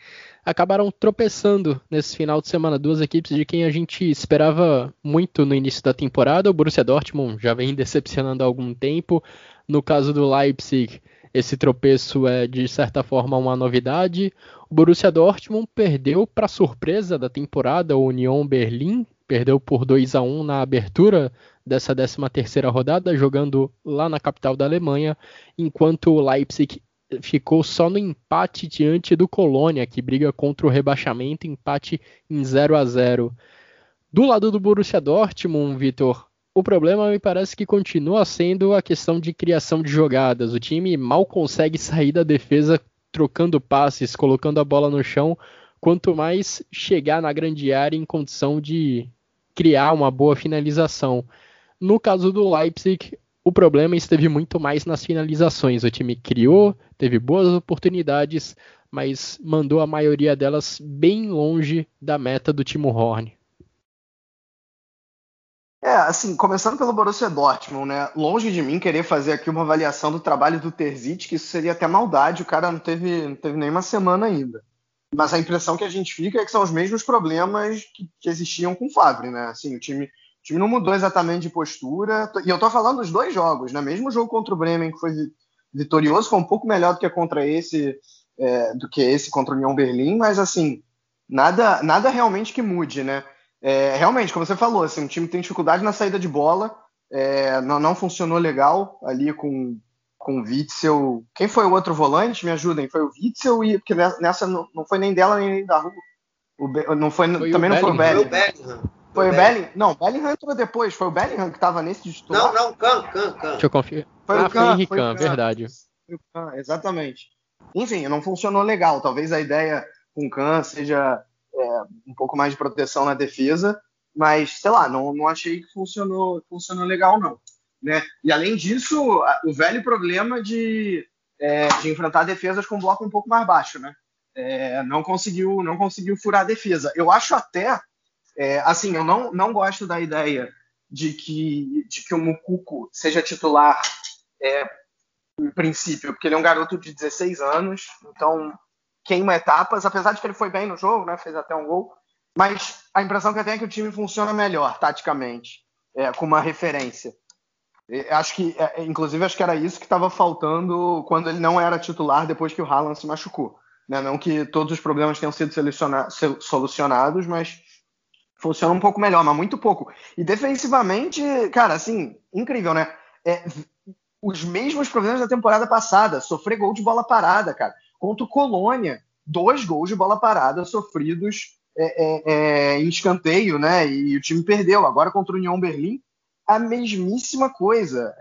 acabaram tropeçando nesse final de semana. Duas equipes de quem a gente esperava muito no início da temporada. O Borussia Dortmund já vem decepcionando há algum tempo. No caso do Leipzig, esse tropeço é de certa forma uma novidade. O Borussia Dortmund perdeu para surpresa da temporada o Union Berlim, perdeu por 2 a 1 na abertura dessa 13ª rodada, jogando lá na capital da Alemanha, enquanto o Leipzig ficou só no empate diante do Colônia, que briga contra o rebaixamento, empate em 0 a 0. Do lado do Borussia Dortmund, Vitor, o problema me parece que continua sendo a questão de criação de jogadas. O time mal consegue sair da defesa trocando passes, colocando a bola no chão, quanto mais chegar na grande área em condição de criar uma boa finalização. No caso do Leipzig, o problema esteve muito mais nas finalizações. O time criou, teve boas oportunidades, mas mandou a maioria delas bem longe da meta do Timo Horn. É, assim, começando pelo Borussia Dortmund, né? Longe de mim querer fazer aqui uma avaliação do trabalho do Terzic, que isso seria até maldade, o cara não teve, não teve nenhuma semana ainda. mas a impressão que a gente fica é que são os mesmos problemas que, que existiam com o Favre, né? Assim, o time, o time não mudou exatamente de postura. E eu tô falando dos dois jogos, né? Mesmo o jogo contra o Bremen, que foi vitorioso, foi um pouco melhor do que contra esse, é, do que esse contra o União Berlim, mas assim, nada, nada realmente que mude, né? É, realmente, como você falou, assim, o time tem dificuldade na saída de bola, é, não, não funcionou legal ali com com o Witzel. Quem foi o outro volante? Me ajudem. Foi o Witzel e porque nessa não, não foi nem dela nem da rua. Be, não foi, foi também não foi o Bellingham. Foi o Bellingham. O Bellingham? Não, o Bellingham entrou depois. Foi o Bellingham que estava nesse de? Não, não, Can, Can, Can. Deixa eu conferir. Foi ah, o Can, foi Can, verdade. Foi o Can, exatamente. Enfim, não funcionou legal. Talvez a ideia com o Can seja é, um pouco mais de proteção na defesa, mas sei lá, não, não achei que funcionou, funcionou legal, não. Né? E além disso, o velho problema de, é, de enfrentar defesas com bloco um pouco mais baixo, né? É, não conseguiu não conseguiu furar a defesa. Eu acho até, é, assim, eu não, não gosto da ideia de que, de que o Mucuco seja titular é, em princípio, porque ele é um garoto de 16 anos, então queima etapas, apesar de que ele foi bem no jogo, né? Fez até um gol, mas a impressão que eu tenho é que o time funciona melhor taticamente, é, com uma referência. Acho que, é, é, inclusive, acho que era isso que estava faltando quando ele não era titular depois que o Haaland se machucou. Né? Não que todos os problemas tenham sido solucionados, mas funciona um pouco melhor, mas muito pouco. E defensivamente, cara, assim, incrível, né? É, os mesmos problemas da temporada passada, sofrer gol de bola parada, cara. Contra o Colônia, dois gols de bola parada sofridos é, é, é em escanteio, né? E o time perdeu. Agora contra o União Berlim, a mesmíssima coisa.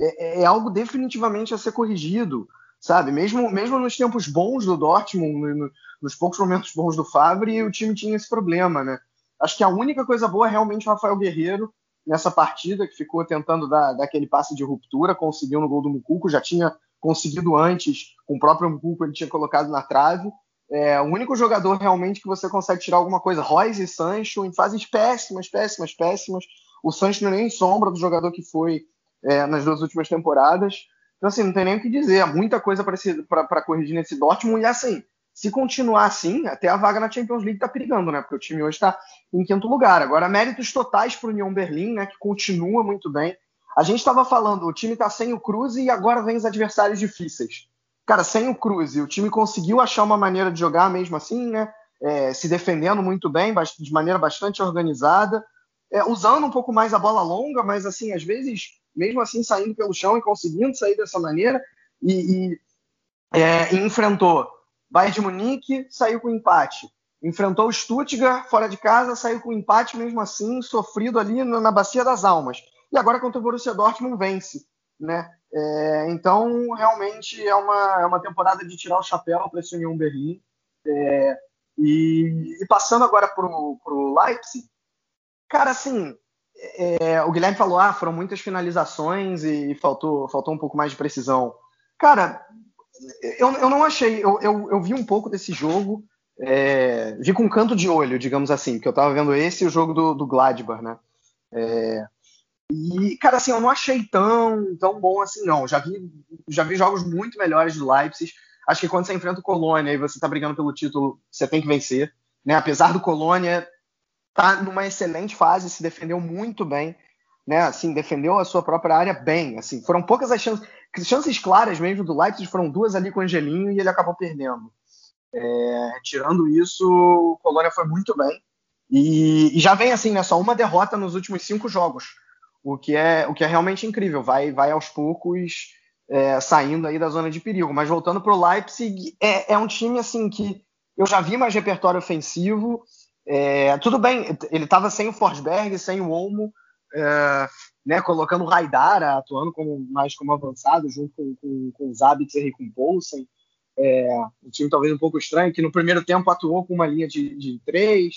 É, é, algo definitivamente a ser corrigido, sabe? Mesmo, mesmo nos tempos bons do Dortmund, no, nos poucos momentos bons do Favre, o time tinha esse problema, né? Acho que a única coisa boa é realmente o Rafael Guerreiro nessa partida, que ficou tentando dar, dar aquele passe de ruptura, conseguiu no gol do Mucuco, já tinha conseguido antes, com o próprio Mucuco ele tinha colocado na trave. É o único jogador realmente que você consegue tirar alguma coisa. Royce e Sancho em fases péssimas, péssimas, péssimas. O Sancho não é nem sombra do jogador que foi é, nas duas últimas temporadas. Então, assim, não tem nem o que dizer. Há muita coisa para corrigir nesse Dortmund. E, assim, se continuar assim, até a vaga na Champions League está perigando, né? Porque o time hoje está em quinto lugar. Agora, méritos totais para o União Berlim, né? Que continua muito bem. A gente estava falando, o time está sem o Cruz e agora vem os adversários difíceis. Cara, sem o Cruz, o time conseguiu achar uma maneira de jogar mesmo assim, né? É, se defendendo muito bem, de maneira bastante organizada é, usando um pouco mais a bola longa, mas assim, às vezes, mesmo assim, saindo pelo chão e conseguindo sair dessa maneira, e, e é, enfrentou Bayern de Munique, saiu com empate. Enfrentou o Stuttgart fora de casa, saiu com empate mesmo assim, sofrido ali na, bacia das almas. E agora contra o Borussia Dortmund vence, né? É, então, realmente é uma, é uma temporada de tirar o chapéu para esse União Berlim. É, e, e, passando agora para o Leipzig, Cara, assim, é, o Guilherme falou, ah, foram muitas finalizações e faltou, faltou um pouco mais de precisão. Cara, eu, eu não achei, eu, eu, eu vi um pouco desse jogo, é, vi com um canto de olho, digamos assim, porque eu tava vendo esse e o jogo do, do Gladbach, né? É, e, cara, assim, eu não achei tão, tão bom assim, não. Já vi, já vi jogos muito melhores do Leipzig. Acho que quando você enfrenta o Colônia e você tá brigando pelo título, você tem que vencer. Né? Apesar do Colônia tá numa excelente fase, se defendeu muito bem, né? Assim, defendeu a sua própria área bem. Assim, foram poucas as chances, chances claras mesmo do Leipzig, foram duas ali com o Angelinho e ele acabou perdendo. É, tirando isso, o Colônia foi muito bem. E, e, já vem assim, né? Só uma derrota nos últimos cinco jogos, o que é, o que é realmente incrível. Vai, vai aos poucos é, saindo aí da zona de perigo. Mas voltando para o Leipzig, é, é um time assim que eu já vi mais repertório ofensivo é, tudo bem, ele estava sem o Forsberg, sem o Olmo, é, né, colocando o Raidara atuando como, mais como avançado, junto com, com, com o Zabitzer e com o Poulsen. É, um time talvez um pouco estranho, que no primeiro tempo atuou com uma linha de, de três,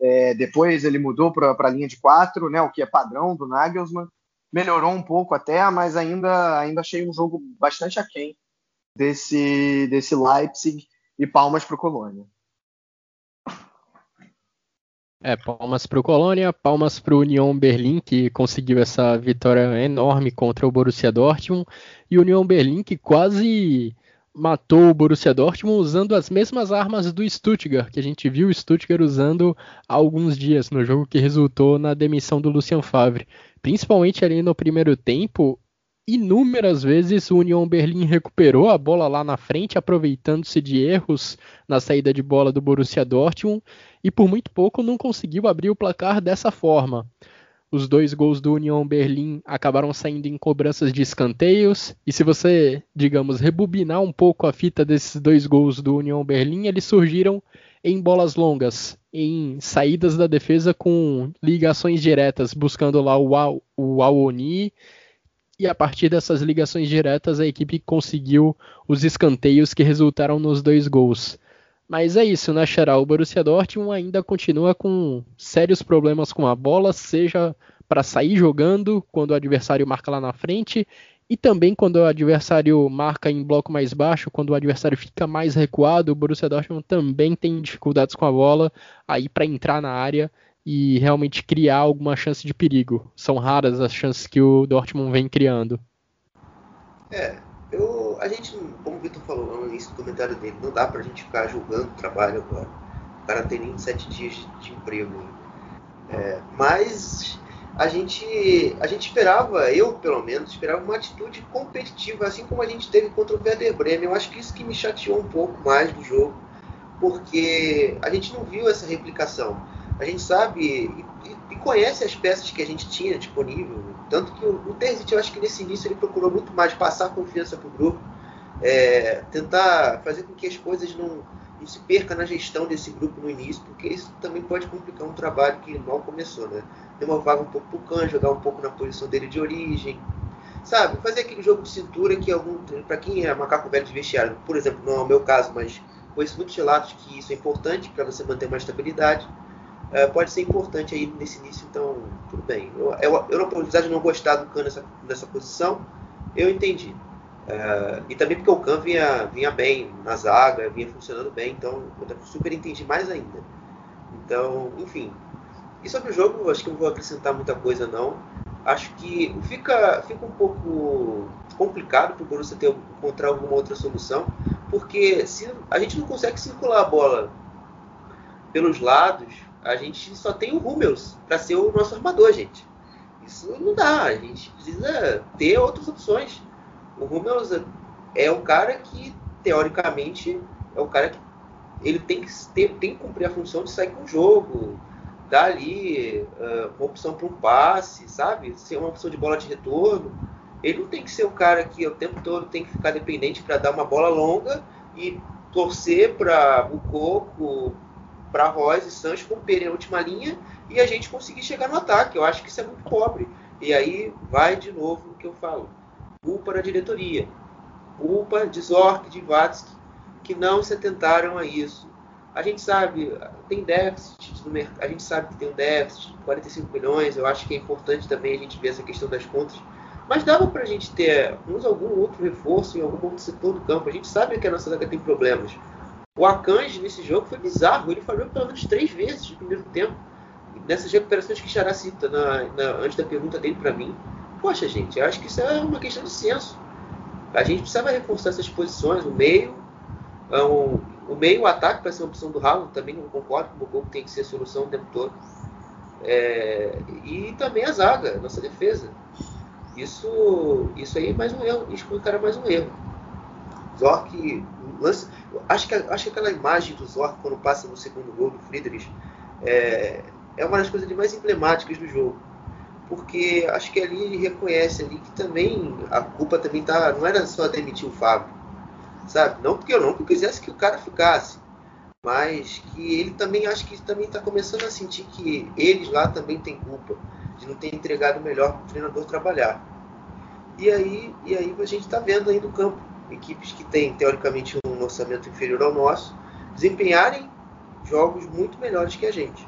é, depois ele mudou para a linha de quatro, né, o que é padrão do Nagelsmann. Melhorou um pouco até, mas ainda, ainda achei um jogo bastante aquém desse, desse Leipzig e palmas para o Colônia. É, palmas para o Colônia, palmas para o União Berlim, que conseguiu essa vitória enorme contra o Borussia Dortmund, e o União Berlim que quase matou o Borussia Dortmund usando as mesmas armas do Stuttgart, que a gente viu o Stuttgart usando há alguns dias no jogo que resultou na demissão do Lucien Favre. Principalmente ali no primeiro tempo, inúmeras vezes o Union Berlim recuperou a bola lá na frente, aproveitando-se de erros na saída de bola do Borussia Dortmund e por muito pouco não conseguiu abrir o placar dessa forma. Os dois gols do Union Berlim acabaram saindo em cobranças de escanteios. E se você, digamos, rebobinar um pouco a fita desses dois gols do Union Berlim, eles surgiram em bolas longas, em saídas da defesa com ligações diretas, buscando lá o, o Awoni. E a partir dessas ligações diretas, a equipe conseguiu os escanteios que resultaram nos dois gols. Mas é isso, né, Xará? O Borussia Dortmund ainda continua com sérios problemas com a bola, seja para sair jogando quando o adversário marca lá na frente, e também quando o adversário marca em bloco mais baixo, quando o adversário fica mais recuado, o Borussia Dortmund também tem dificuldades com a bola aí para entrar na área e realmente criar alguma chance de perigo. São raras as chances que o Dortmund vem criando. É, eu, a gente, como o Vitor falou no início do comentário dele, não dá pra gente ficar julgando o trabalho agora. O cara tem 27 dias de, de emprego. É, mas a gente, a gente esperava, eu pelo menos, esperava uma atitude competitiva, assim como a gente teve contra o Werder Bremen. Eu acho que isso que me chateou um pouco mais do jogo, porque a gente não viu essa replicação. A gente sabe e, e conhece as peças que a gente tinha disponível. Tanto que o, o Terzic, eu acho que nesse início ele procurou muito mais passar confiança para o grupo, é, tentar fazer com que as coisas não, não se perca na gestão desse grupo no início, porque isso também pode complicar um trabalho que mal começou, né? Vaga um pouco pro Can, jogar um pouco na posição dele de origem, sabe? Fazer aquele jogo de cintura que algum, para quem é macaco velho de vestiário, por exemplo, não é o meu caso, mas conheço muitos relatos que isso é importante para você manter uma estabilidade é, pode ser importante aí nesse início, então tudo bem. Eu, eu, eu apesar de não gostar do Khan nessa, nessa posição, eu entendi. É, e também porque o Khan vinha, vinha bem na zaga, vinha funcionando bem, então eu super entendi mais ainda. Então, enfim. E sobre o jogo, acho que não vou acrescentar muita coisa não. Acho que fica, fica um pouco complicado para o Borussia ter, encontrar alguma outra solução, porque se a gente não consegue circular a bola pelos lados, a gente só tem o Hummels para ser o nosso armador, gente. Isso não dá, a gente precisa ter outras opções. O Hummels é o cara que, teoricamente, é o cara que ele tem que, ter, tem que cumprir a função de sair com o jogo, dar ali uh, uma opção para um passe, sabe? Ser uma opção de bola de retorno. Ele não tem que ser o cara que o tempo todo tem que ficar dependente para dar uma bola longa e torcer para o Coco, para Royce e Sancho romperem a última linha e a gente conseguir chegar no ataque. Eu acho que isso é muito pobre. E aí vai de novo o que eu falo. Culpa da diretoria. Culpa de Zork, de Vatsky, que não se atentaram a isso. A gente sabe, tem déficit no mercado, a gente sabe que tem um déficit, 45 milhões, eu acho que é importante também a gente ver essa questão das contas. Mas dava para a gente ter uns, algum outro reforço em algum outro setor do campo. A gente sabe que a nossa zaga tem problemas. O Akanji nesse jogo foi bizarro. Ele falhou pelo menos três vezes no primeiro tempo. Nessas recuperações que Xará cita na, na, antes da pergunta dele para mim. Poxa, gente, eu acho que isso é uma questão de senso. A gente precisava reforçar essas posições. O meio, é um, o meio, o ataque para ser uma opção do Haaland. Também não concordo com o Bococo tem que ser solução o tempo todo. É, e também a zaga, nossa defesa. Isso, isso aí é mais um erro. Isso cara mais um erro. Zork lance, acho que, acho que aquela imagem do Zork quando passa no segundo gol do Friedrich é, é uma das coisas mais emblemáticas do jogo. Porque acho que ali ele reconhece ali que também a culpa também tá. Não era só demitir o Fábio. Sabe? Não porque eu não quisesse que o cara ficasse. Mas que ele também acho que também está começando a sentir que eles lá também têm culpa de não ter entregado melhor para o treinador trabalhar. E aí, e aí a gente está vendo aí no campo equipes que têm teoricamente orçamento inferior ao nosso desempenharem jogos muito melhores que a gente.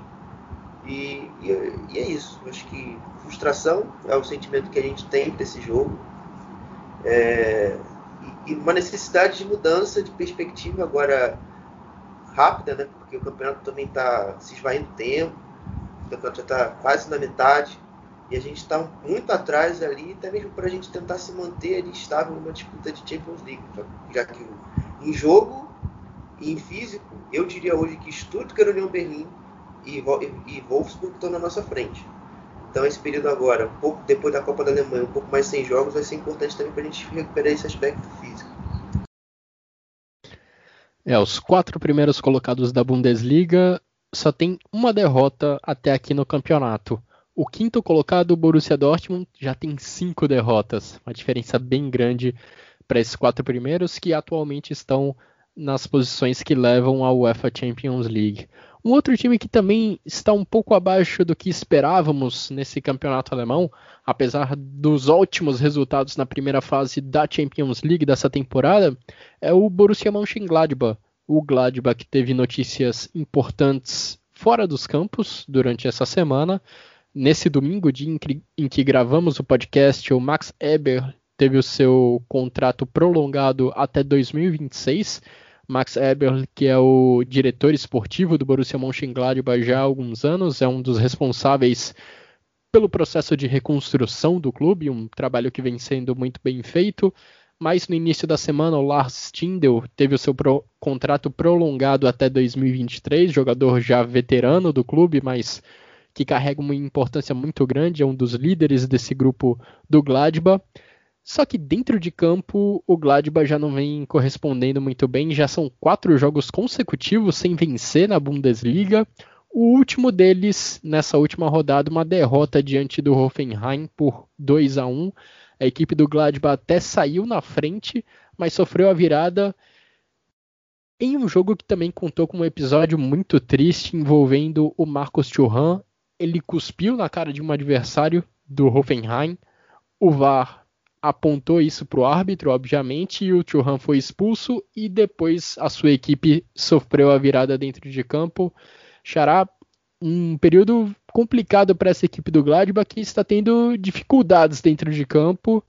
E, e, e é isso. Acho que frustração é o sentimento que a gente tem desse jogo. É, e, uma necessidade de mudança de perspectiva agora rápida, né? Porque o campeonato também está se esvaindo tempo. O campeonato já está quase na metade. E a gente está muito atrás ali, até mesmo para a gente tentar se manter ali estável numa disputa de Champions League. Já que em jogo e em físico, eu diria hoje que Stuttgart, União Berlim e, e Wolfsburg estão na nossa frente. Então esse período agora, um pouco depois da Copa da Alemanha, um pouco mais sem jogos, vai ser importante também para a gente recuperar esse aspecto físico. É, os quatro primeiros colocados da Bundesliga só tem uma derrota até aqui no campeonato. O quinto colocado, o Borussia Dortmund, já tem cinco derrotas, uma diferença bem grande para esses quatro primeiros que atualmente estão nas posições que levam à UEFA Champions League. Um outro time que também está um pouco abaixo do que esperávamos nesse campeonato alemão, apesar dos ótimos resultados na primeira fase da Champions League dessa temporada, é o Borussia Mönchengladbach. O Gladbach que teve notícias importantes fora dos campos durante essa semana. Nesse domingo, dia em que gravamos o podcast, o Max Eber teve o seu contrato prolongado até 2026 Max Eberl, que é o diretor esportivo do Borussia Mönchengladbach já há alguns anos, é um dos responsáveis pelo processo de reconstrução do clube, um trabalho que vem sendo muito bem feito. Mas no início da semana, o Lars Stindl teve o seu pro contrato prolongado até 2023, jogador já veterano do clube, mas que carrega uma importância muito grande, é um dos líderes desse grupo do Gladbach. Só que dentro de campo, o Gladbach já não vem correspondendo muito bem. Já são quatro jogos consecutivos sem vencer na Bundesliga. O último deles, nessa última rodada, uma derrota diante do Hoffenheim por 2 a 1 A equipe do Gladbach até saiu na frente, mas sofreu a virada em um jogo que também contou com um episódio muito triste envolvendo o Marcos Thuram. Ele cuspiu na cara de um adversário do Hoffenheim. O VAR apontou isso para o árbitro, obviamente, e o Churran foi expulso e depois a sua equipe sofreu a virada dentro de campo. Xará, um período complicado para essa equipe do Gladbach que está tendo dificuldades dentro de campo.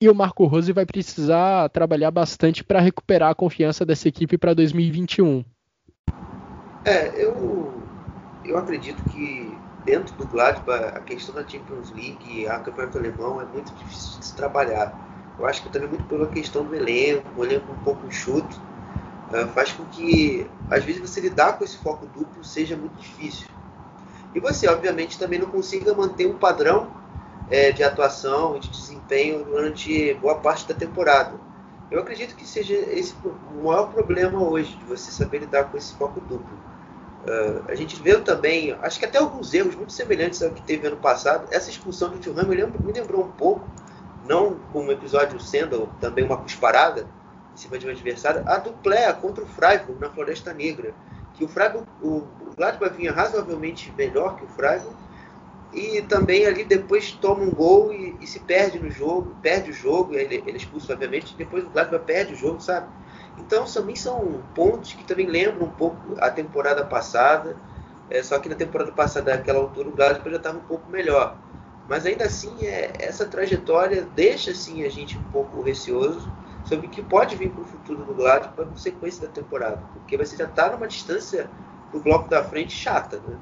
E o Marco Rose vai precisar trabalhar bastante para recuperar a confiança dessa equipe para 2021. É, eu, eu acredito que dentro do Gladbach, a questão da Champions League, a campeonato alemão é muito difícil de se trabalhar. Eu acho que também muito pela questão do elenco, o elenco um pouco enxuto, uh, faz com que, às vezes, você lidar com esse foco duplo seja muito difícil. E você, obviamente, também não consiga manter um padrão é, de atuação e de desempenho durante boa parte da temporada. Eu acredito que seja esse o maior problema hoje, de você saber lidar com esse foco duplo. Uh, a gente vê também, acho que até alguns erros muito semelhantes ao que teve ano passado. Essa expulsão do Thuram me, me lembrou um pouco, não como um episódio sendo também uma cusparada em cima de um adversário, a duplé contra o Freiburg na Floresta Negra. Que o Freiburg, o, Gladbach vinha razoavelmente melhor que o Freiburg e também ali depois toma um gol e, e se perde no jogo, perde o jogo, ele, ele é obviamente, depois o Gladbach perde o jogo, sabe? Então também são pontos que também lembram um pouco a temporada passada, é, só que na temporada passada, naquela altura, o Gladbach já estava um pouco melhor. Mas ainda assim, é, essa trajetória deixa assim, a gente um pouco receoso sobre o que pode vir para o futuro do Gladbach para sequência da temporada, porque você já está numa distância do bloco da frente chata. Né?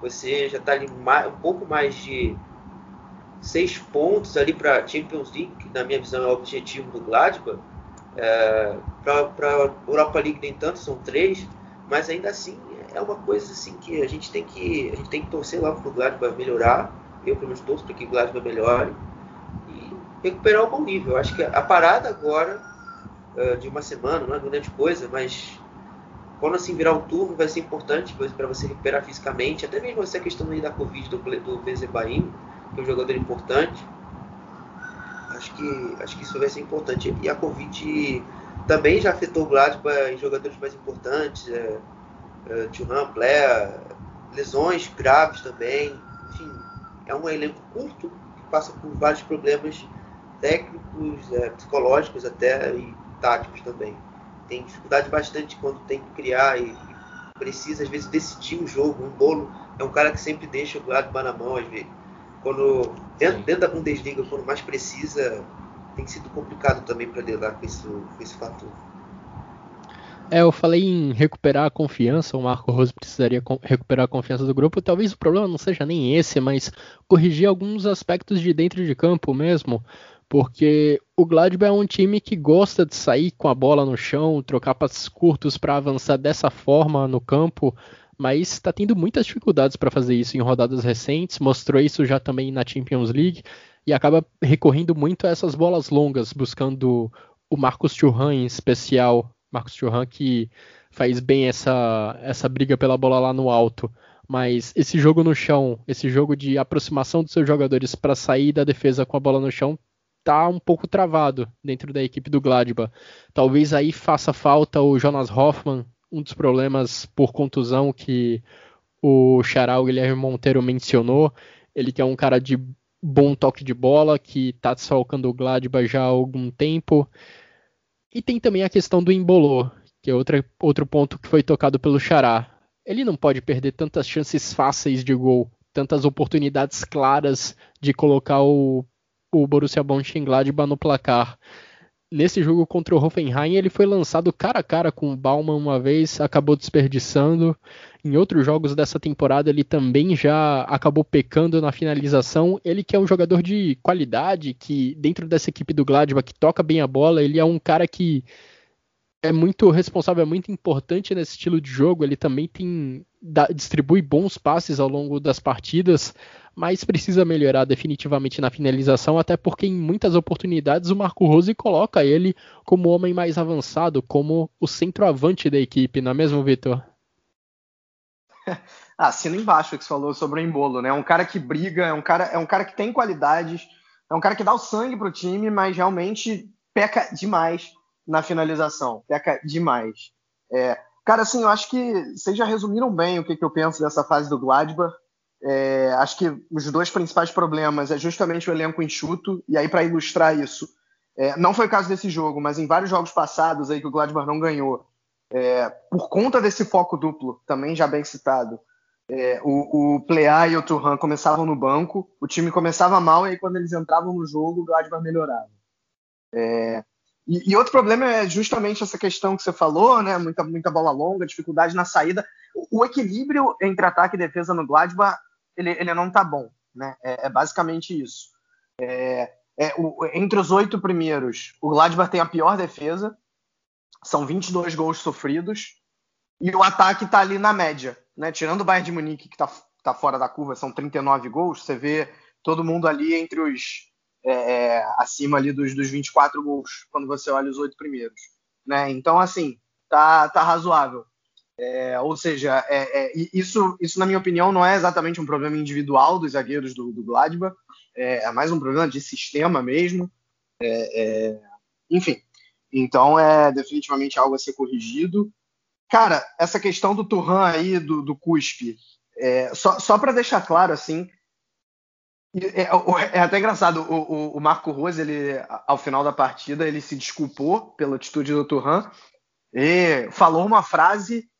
Você já está ali mais, um pouco mais de seis pontos ali para Champions League, que na minha visão é o objetivo do Gladbach é, para a Europa League nem tanto, são três, mas ainda assim é uma coisa assim que a gente tem que a gente tem que torcer lá para o Gladbach melhorar. Eu pelo menos torço para que o Gladbach melhore e recuperar o bom nível. Acho que a parada agora uh, de uma semana não é grande coisa, mas quando assim virar o turno vai ser importante para você recuperar fisicamente, até mesmo essa questão aí da Covid do, do Bezebaim, que é um jogador importante acho que, acho que isso vai ser importante. E a Covid também já afetou o Gladbach em jogadores mais importantes, é, é, Thuram, Blair, lesões graves também. Enfim, é um elenco curto que passa por vários problemas técnicos, é, psicológicos até e táticos também. Tem dificuldade bastante quando tem que criar e, e precisa às vezes decidir um jogo, um bolo. É um cara que sempre deixa o Gladbach na mão às vezes quando dentro, dentro, da Bundesliga, quando mais precisa, tem sido complicado também para lidar com, isso, com esse fator. É, eu falei em recuperar a confiança, o Marco Rose precisaria recuperar a confiança do grupo. Talvez o problema não seja nem esse, mas corrigir alguns aspectos de dentro de campo mesmo, porque o Gladbach é um time que gosta de sair com a bola no chão, trocar passes curtos para avançar dessa forma no campo, mas está tendo muitas dificuldades para fazer isso em rodadas recentes, mostrou isso já também na Champions League e acaba recorrendo muito a essas bolas longas, buscando o Marcos Churran em especial Marcos Churran que faz bem essa, essa briga pela bola lá no alto. Mas esse jogo no chão, esse jogo de aproximação dos seus jogadores para sair da defesa com a bola no chão, tá um pouco travado dentro da equipe do Gladbach. Talvez aí faça falta o Jonas Hoffmann, um dos problemas por contusão que o Xará, o Guilherme Monteiro mencionou. Ele que é um cara de bom toque de bola, que está desfalcando o Gladbach já há algum tempo. E tem também a questão do Embolô, que é outra, outro ponto que foi tocado pelo Xará. Ele não pode perder tantas chances fáceis de gol, tantas oportunidades claras de colocar o, o Borussia Mönchengladbach no placar. Nesse jogo contra o Hoffenheim, ele foi lançado cara a cara com o Baumann uma vez, acabou desperdiçando. Em outros jogos dessa temporada, ele também já acabou pecando na finalização. Ele que é um jogador de qualidade, que dentro dessa equipe do Gladbach, que toca bem a bola, ele é um cara que é muito responsável, é muito importante nesse estilo de jogo. Ele também tem distribui bons passes ao longo das partidas mas precisa melhorar definitivamente na finalização, até porque em muitas oportunidades o Marco Rose coloca ele como o homem mais avançado, como o centroavante da equipe, não é mesmo, Vitor? Ah, assina embaixo que você falou sobre o Embolo, né? É um cara que briga, é um cara, é um cara que tem qualidades, é um cara que dá o sangue pro time, mas realmente peca demais na finalização, peca demais. É, cara, assim, eu acho que vocês já resumiram bem o que, que eu penso dessa fase do Gladbach. É, acho que os dois principais problemas é justamente o elenco enxuto, e aí para ilustrar isso, é, não foi o caso desse jogo, mas em vários jogos passados aí que o Gladbach não ganhou, é, por conta desse foco duplo, também já bem citado, é, o, o Plea e o Turhan começavam no banco, o time começava mal, e aí quando eles entravam no jogo, o Gladbach melhorava. É, e, e, outro problema é justamente essa questão que você falou, né? Muita, muita bola longa, dificuldade na saída. O, o equilíbrio entre ataque e defesa no Gladbach ele, ele não tá bom, né? É, é basicamente isso. É, é, o, entre os oito primeiros, o Gladbach tem a pior defesa, são 22 gols sofridos, e o ataque tá ali na média, né? Tirando o Bayern de Munique, que tá, tá fora da curva, são 39 gols, você vê todo mundo ali entre os. É, é, acima ali dos, dos 24 gols, quando você olha os oito primeiros. Né? Então, assim, tá, tá razoável. É, ou seja, é, é, isso, isso, na minha opinião, não é exatamente um problema individual dos zagueiros do, do Gladbach, é, é mais um problema de sistema mesmo. É, é, enfim, então é definitivamente algo a ser corrigido. Cara, essa questão do Turhan aí, do, do cuspe, só, só para deixar claro, assim, é, até engraçado, o, o, o, Marco Rose, ele, ao final da partida, ele se desculpou pela atitude do Turhan e falou uma frase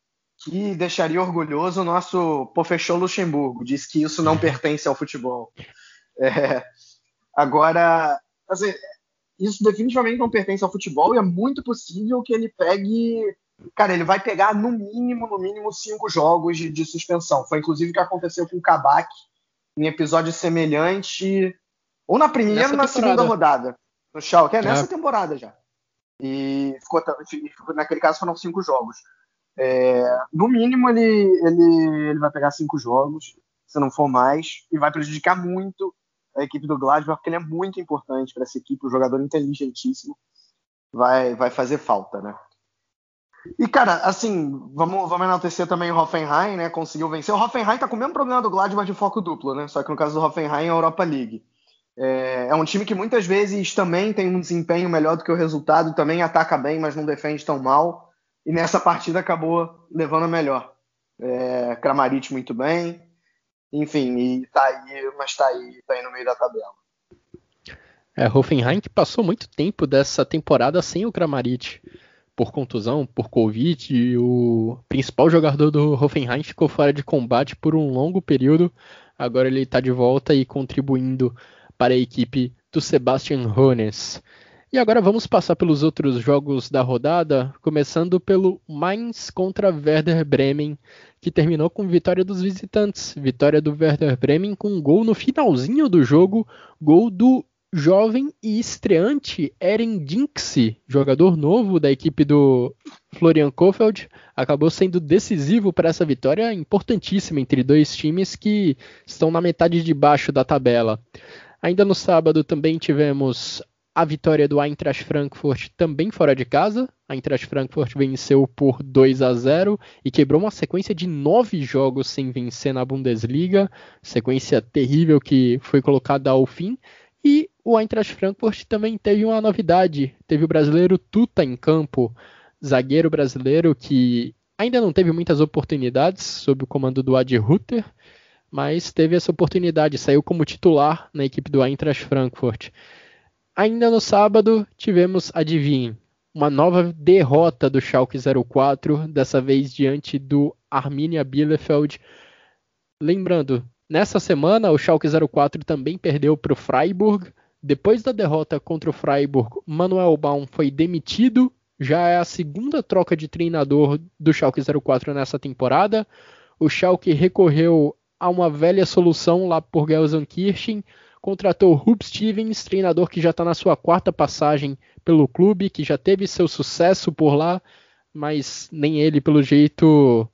que deixaria orgulhoso o nosso Pofechou Luxemburgo. Diz que isso não pertence ao futebol. É, agora, assim, isso definitivamente não pertence ao futebol e é muito possível que ele pegue. Cara, ele vai pegar no mínimo, no mínimo, cinco jogos de, de suspensão. Foi inclusive o que aconteceu com o Kabak em episódio semelhante, ou na primeira ou na segunda rodada. No Schalke, é nessa é. temporada já. E ficou, naquele caso foram cinco jogos. É, no mínimo, ele, ele, ele vai pegar cinco jogos, se não for mais, e vai prejudicar muito a equipe do Gladbach, porque ele é muito importante para essa equipe, um jogador inteligentíssimo. Vai, vai fazer falta, né? E, cara, assim, vamos, vamos enaltecer também o Hoffenheim, né? Conseguiu vencer. O Hoffenheim tá com o mesmo problema do Gladbach de foco duplo, né? Só que no caso do Hoffenheim é a Europa League. É, é, um time que muitas vezes também tem um desempenho melhor do que o resultado, também ataca bem, mas não defende tão mal e nessa partida acabou levando a melhor. É, Kramaric muito bem, enfim, e tá aí, mas tá aí, tá aí no meio da tabela. É, Hoffenheim que passou muito tempo dessa temporada sem o Kramaric, por contusão, por Covid, e o principal jogador do Hoffenheim ficou fora de combate por um longo período, agora ele está de volta e contribuindo para a equipe do Sebastian Hones. E agora vamos passar pelos outros jogos da rodada, começando pelo Mainz contra Werder Bremen, que terminou com vitória dos visitantes. Vitória do Werder Bremen com um gol no finalzinho do jogo, gol do jovem e estreante Eren Dinksy, jogador novo da equipe do Florian Kofeld, acabou sendo decisivo para essa vitória importantíssima entre dois times que estão na metade de baixo da tabela. Ainda no sábado também tivemos a vitória do Eintracht Frankfurt também fora de casa. A Eintracht Frankfurt venceu por 2 a 0 e quebrou uma sequência de nove jogos sem vencer na Bundesliga, sequência terrível que foi colocada ao fim. E o Eintracht Frankfurt também teve uma novidade. Teve o brasileiro Tuta em campo, zagueiro brasileiro que ainda não teve muitas oportunidades sob o comando do Adi Rutter, mas teve essa oportunidade, saiu como titular na equipe do Eintracht Frankfurt. Ainda no sábado tivemos, adivinhe, uma nova derrota do Schalke 04, dessa vez diante do Arminia Bielefeld. Lembrando, nessa semana o Schalke 04 também perdeu para o Freiburg, depois da derrota contra o Freiburg, Manuel Baum foi demitido. Já é a segunda troca de treinador do Schalke 04 nessa temporada. O Schalke recorreu a uma velha solução lá por Gelsenkirchen, contratou Hub Stevens, treinador que já está na sua quarta passagem pelo clube, que já teve seu sucesso por lá, mas nem ele, pelo jeito,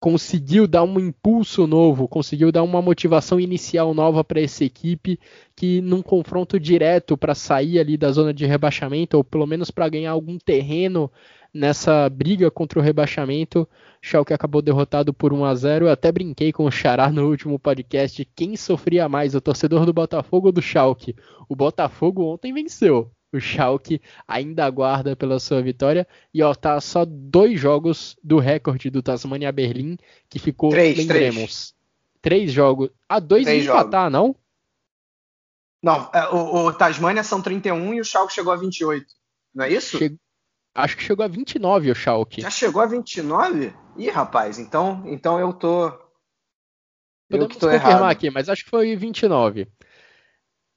conseguiu dar um impulso novo, conseguiu dar uma motivação inicial nova para essa equipe que num confronto direto para sair ali da zona de rebaixamento ou pelo menos para ganhar algum terreno nessa briga contra o rebaixamento, Schalke acabou derrotado por 1 a 0. Eu até brinquei com o Xará no último podcast, quem sofria mais, o torcedor do Botafogo ou do Schalke? O Botafogo ontem venceu, o Schalke ainda aguarda pela sua vitória. E ó, tá só dois jogos do recorde do Tasmania Berlim, que ficou, três, lembremos, três, três jogos. Ah, dois três empatar, jogos. não? Não, é, o, o Tasmania são 31 e o Schalke chegou a 28. Não é isso? Che... Acho que chegou a 29 o Schalke. Já chegou a 29? Ih, rapaz, então, então eu tô. Podemos eu tô confirmar errado. aqui, mas acho que foi 29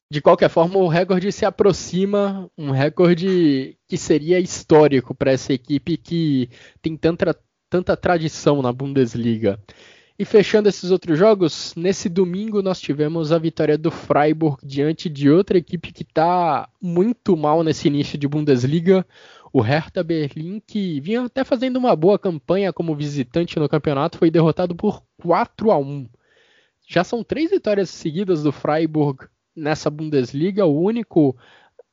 de qualquer forma, o recorde se aproxima, um recorde que seria histórico para essa equipe que tem tanta, tanta tradição na Bundesliga. E fechando esses outros jogos, nesse domingo nós tivemos a vitória do Freiburg diante de outra equipe que está muito mal nesse início de Bundesliga, o Hertha Berlim, que vinha até fazendo uma boa campanha como visitante no campeonato, foi derrotado por 4 a 1. Já são três vitórias seguidas do Freiburg nessa Bundesliga, o único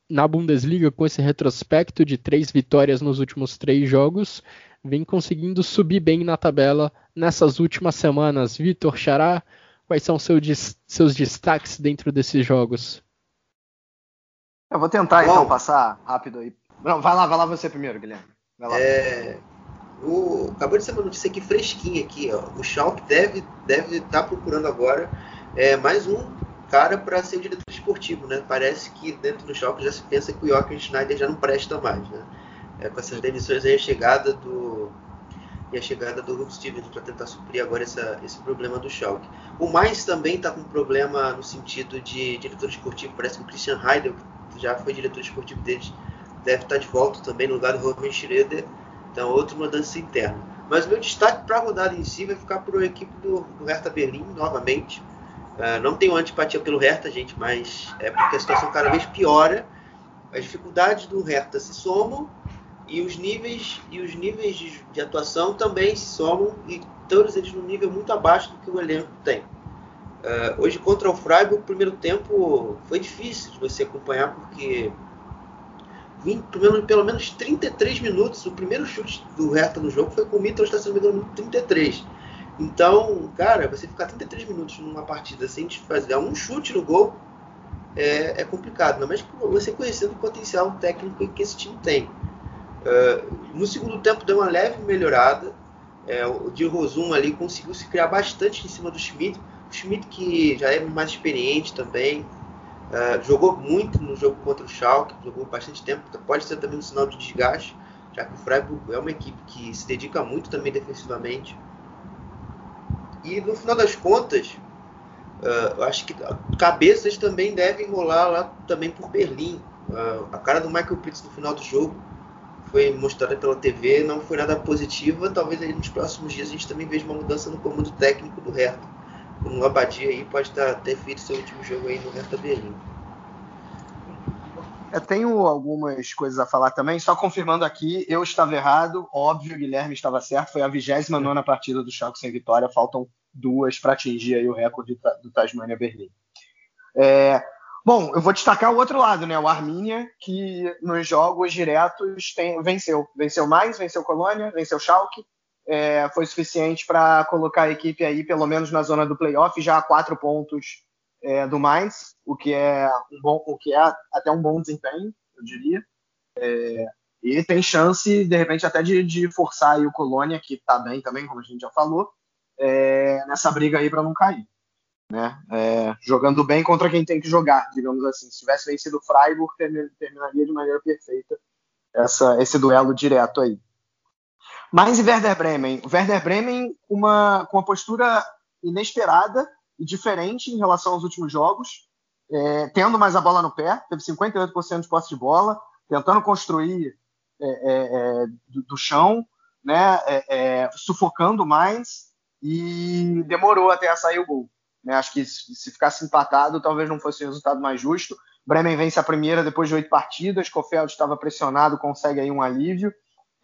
na Bundesliga com esse retrospecto de três vitórias nos últimos três jogos, vem conseguindo subir bem na tabela nessas últimas semanas. Vitor Xará, quais são seu, seus destaques dentro desses jogos? Eu vou tentar Bom, então passar rápido aí. Não, vai lá, vai lá você primeiro, Guilherme. É, o, acabou de ser uma notícia aqui fresquinha aqui, ó. O Schalke deve deve estar tá procurando agora é, mais um cara para ser diretor esportivo, né? Parece que dentro do Schalke já se pensa que o Joachim Schneider já não presta mais, né? É, com essas demissões aí, a chegada do e a chegada do Hulk Stevens para tentar suprir agora essa, esse problema do Schalke. O Mais também está com problema no sentido de diretor esportivo. Parece que o Christian Heidel, que já foi diretor esportivo deles, deve estar de volta também no lugar do Robin Schroeder. Então, outra mudança interna. Mas o meu destaque para a rodada em si vai ficar para a equipe do, do Hertha Berlim, novamente. Uh, não tenho antipatia pelo Hertha, gente, mas é porque a situação cada vez piora. As dificuldades do Hertha se somam e os níveis e os níveis de, de atuação também se somam e todos eles num nível muito abaixo do que o elenco tem. Uh, hoje contra o Freiburg, o primeiro tempo foi difícil de você acompanhar porque 20, pelo, menos 33 minutos, o primeiro chute do Hertha no jogo foi com o Mittel estacionando no 33 então, cara, você ficar 33 minutos numa partida sem fazer um chute no gol é, é complicado, não? mas você conhecendo o potencial técnico que esse time tem. Uh, no segundo tempo deu uma leve melhorada. É, o Di Rosum ali conseguiu se criar bastante em cima do Schmidt. O Schmidt que já é mais experiente também, uh, jogou muito no jogo contra o Schalke, jogou bastante tempo. Pode ser também um sinal de desgaste, já que o Freiburg é uma equipe que se dedica muito também defensivamente. E no final das contas, uh, eu acho que cabeças também devem rolar lá também por Berlim. a cara do Michael Pitts no final do jogo foi mostrada pela TV, não foi nada positiva. Talvez aí nos próximos dias a gente também veja uma mudança no comando técnico do Hertha. O Abadia aí pode estar, ter feito seu último jogo aí no Hertha Berlim. Eu tenho algumas coisas a falar também, só confirmando aqui, eu estava errado, óbvio, Guilherme estava certo, foi a 29 partida do Schalke sem vitória, faltam duas para atingir aí o recorde do Tasmania Berlim. É, bom, eu vou destacar o outro lado, né? O Arminia, que nos jogos diretos tem, venceu. Venceu mais, venceu Colônia, venceu Schalke. É, foi suficiente para colocar a equipe aí, pelo menos na zona do playoff, já a quatro pontos é, do Mainz, o que é um bom, o que é até um bom desempenho, eu diria. É, e tem chance, de repente, até de, de forçar o Colônia, que está bem também, como a gente já falou, é, nessa briga aí para não cair. Né? É, jogando bem contra quem tem que jogar, digamos assim. Se tivesse vencido o Freiburg, terminaria de maneira perfeita essa, esse duelo direto aí. Mas e Werder Bremen? O Werder Bremen uma, com uma postura inesperada e diferente em relação aos últimos jogos, é, tendo mais a bola no pé, teve 58% de posse de bola, tentando construir é, é, é do, do, chão, né, é, é, sufocando mais e demorou até sair o gol. Né? Acho que se ficasse empatado, talvez não fosse o resultado mais justo. Bremen vence a primeira depois de oito partidas. Kofeld estava pressionado, consegue aí um alívio.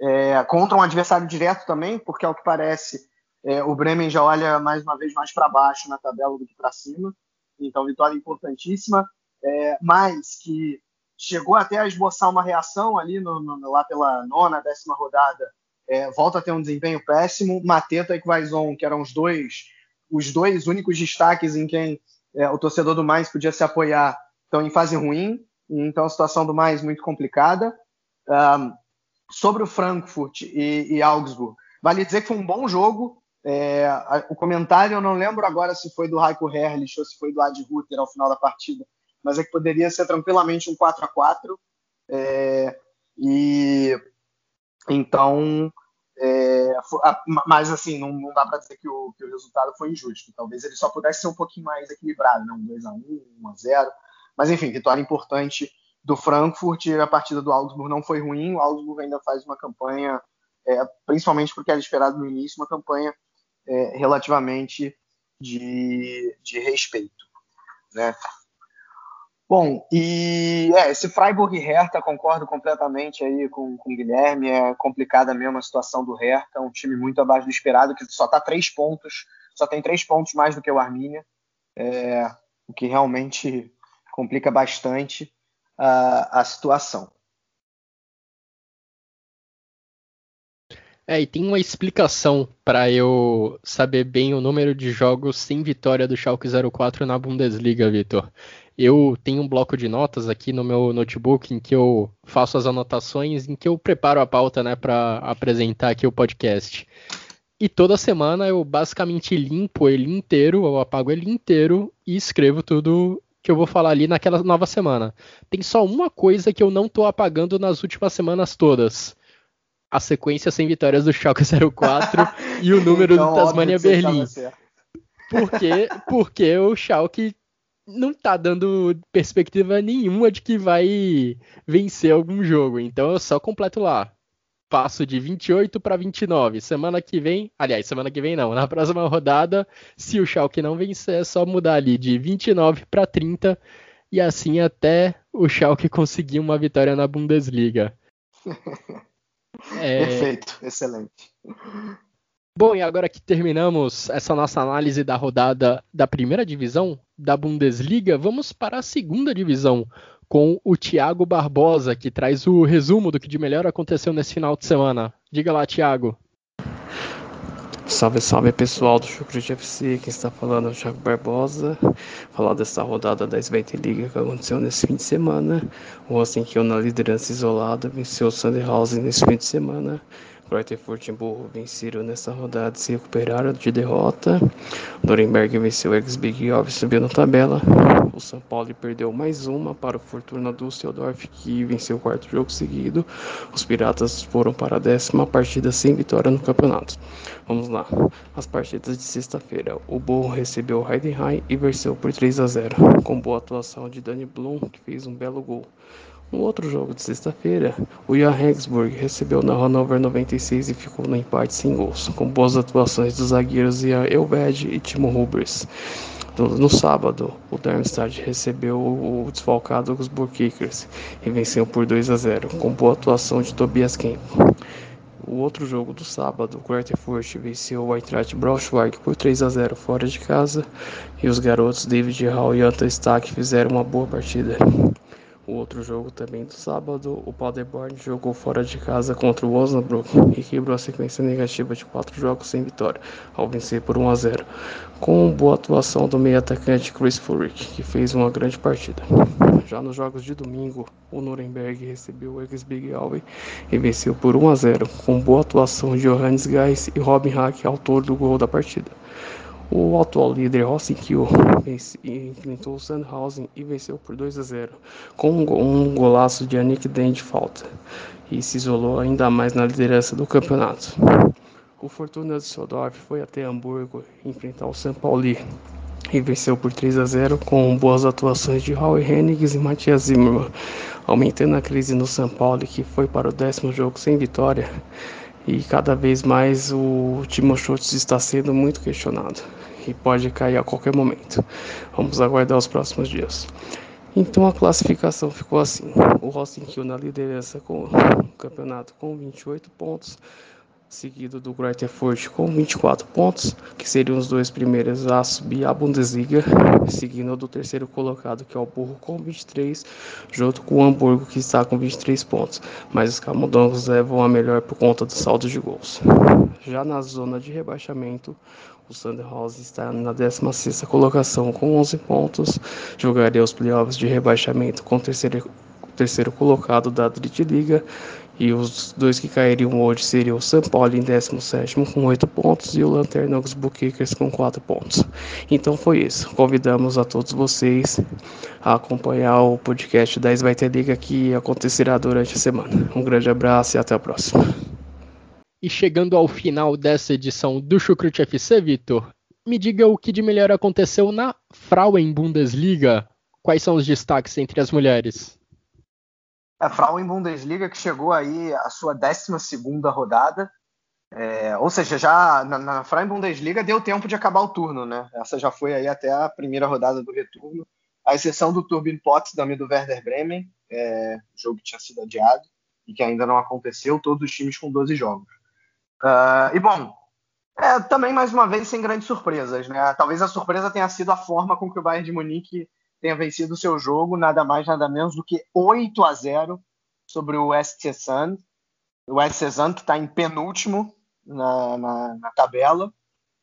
É, contra um adversário direto também, porque ao que parece é, o Bremen já olha mais uma vez mais para baixo na tabela do que para cima. Então, vitória importantíssima, é, mas que chegou até a esboçar uma reação ali no, no, lá pela nona, décima rodada. É, volta a ter um desempenho péssimo. Mateta e Quaison, que eram os dois, os dois únicos destaques em quem é, o torcedor do Mais podia se apoiar, estão em fase ruim. Então, a situação do Mais muito complicada. Um, sobre o Frankfurt e, e Augsburg, vale dizer que foi um bom jogo. É, o comentário, eu não lembro agora se foi do Heiko Herrlich ou se foi do Ad Ruther ao final da partida, mas é que poderia ser tranquilamente um 4 a 4 é, E então, é, mas assim, não, não dá para dizer que o, que o, resultado foi injusto. Talvez ele só pudesse ser um pouquinho mais equilibrado, né? um 2 a 1 1 a 0 Mas enfim, vitória importante do Frankfurt. A partida do Augsburg não foi ruim. O Augsburg ainda faz uma campanha, é, principalmente porque era esperado no início, uma campanha é, relativamente de, de respeito. Né? Bom, e é, esse Freiburg e Hertha, concordo completamente aí com, com o Guilherme, é complicada mesmo a situação do Hertha, é um time muito abaixo do esperado, que só está três pontos, só tem três pontos mais do que o Arminia, é, o que realmente complica bastante a, a situação. É, e tem uma explicação para eu saber bem o número de jogos sem vitória do Schalke 04 na Bundesliga, Vitor. Eu tenho um bloco de notas aqui no meu notebook em que eu faço as anotações, em que eu preparo a pauta, né, para apresentar aqui o podcast. E toda semana eu basicamente limpo ele inteiro, eu apago ele inteiro e escrevo tudo que eu vou falar ali naquela nova semana. Tem só uma coisa que eu não tô apagando nas últimas semanas todas a sequência sem vitórias do Schalke 04 e o número então, do Tasmania Berlim. Por quê? Porque o Schalke não tá dando perspectiva nenhuma de que vai vencer algum jogo. Então eu só completo lá. Passo de 28 para 29. Semana que vem, aliás, semana que vem não, na próxima rodada, se o Schalke não vencer, é só mudar ali de 29 para 30 e assim até o Schalke conseguir uma vitória na Bundesliga. É... Perfeito, excelente. Bom, e agora que terminamos essa nossa análise da rodada da primeira divisão da Bundesliga, vamos para a segunda divisão com o Thiago Barbosa, que traz o resumo do que de melhor aconteceu nesse final de semana. Diga lá, Thiago. Salve, salve pessoal do Chucrute FC, quem está falando é o Thiago Barbosa. Falar dessa rodada da Svente Liga que aconteceu nesse fim de semana. O eu na liderança isolada venceu o Sandhausen nesse fim de semana. Greuterfurt e Burro venceram nessa rodada e se recuperaram de derrota. Nuremberg venceu o ex-Big e subiu na tabela. O São Paulo perdeu mais uma para o Fortuna Düsseldorf, que venceu o quarto jogo seguido. Os Piratas foram para a décima partida sem vitória no campeonato. Vamos lá. As partidas de sexta-feira. O Burro recebeu o Heidenheim e venceu por 3 a 0, com boa atuação de Dani Blum, que fez um belo gol. No outro jogo de sexta-feira, o Jan Regensburg recebeu na Hannover 96 e ficou no empate sem gols, com boas atuações dos zagueiros Ian Elved e Timo Rubers. No, sábado, o Darmstadt recebeu o desfalcado Augsburg Kickers e venceu por 2 a 0, com boa atuação de Tobias Kemp. O outro jogo do sábado, o Quarterfurt venceu o Eintracht Braunschweig por 3 a 0 fora de casa e os garotos David Hall e Anta Stack fizeram uma boa partida. O outro jogo também do sábado, o Paderborn jogou fora de casa contra o Osnabrück e quebrou a sequência negativa de quatro jogos sem vitória, ao vencer por 1 a 0, com boa atuação do meio atacante Chris Furyk, que fez uma grande partida. Já nos jogos de domingo, o Nuremberg recebeu o Ex-Big Alve e venceu por 1 a 0, com boa atuação de Johannes Geis e Robin Hack, autor do gol da partida. O atual líder Rossinkil enfrentou o Sandhausen e venceu por 2 a 0, com um golaço de Anik Den de falta, e se isolou ainda mais na liderança do campeonato. O Fortuna Düsseldorf foi até Hamburgo enfrentar o São Paulo e venceu por 3 a 0 com boas atuações de Raul Hennigs e Matias Zimmermann, aumentando a crise no São Paulo que foi para o décimo jogo sem vitória e cada vez mais o Timo Schultz está sendo muito questionado e pode cair a qualquer momento. Vamos aguardar os próximos dias. Então a classificação ficou assim: o Rosting Kiel na liderança com o campeonato com 28 pontos, seguido do Greuther Furt com 24 pontos, que seriam os dois primeiros a subir a Bundesliga, seguindo do terceiro colocado, que é o Burro, com 23, junto com o Hamburgo, que está com 23 pontos, mas os camundongos levam a melhor por conta do saldo de gols. Já na zona de rebaixamento, o Sandhausen está na 16ª colocação com 11 pontos, jogaria os playoffs de rebaixamento com o terceiro, terceiro colocado da Drittliga e os dois que cairiam hoje seriam o São em 17 com 8 pontos e o Lanterna Augsburg Kickers com 4 pontos. Então foi isso. Convidamos a todos vocês a acompanhar o podcast da Esbaita Liga que acontecerá durante a semana. Um grande abraço e até a próxima. E chegando ao final dessa edição do Chucrute FC, Vitor, me diga o que de melhor aconteceu na Frauen Bundesliga. Quais são os destaques entre as mulheres? A Frauen Bundesliga que chegou aí a sua 12 rodada, é, ou seja, já na, na Frauen Bundesliga deu tempo de acabar o turno, né? Essa já foi aí até a primeira rodada do retorno, a exceção do Turbin Potsdam e do Werder Bremen, é, jogo que tinha sido adiado e que ainda não aconteceu, todos os times com 12 jogos. Uh, e bom, é, também mais uma vez sem grandes surpresas, né? Talvez a surpresa tenha sido a forma com que o Bayern de Munique tenha vencido o seu jogo, nada mais, nada menos do que 8 a 0 sobre o SC Sand. O SC Sand que está em penúltimo na, na, na tabela.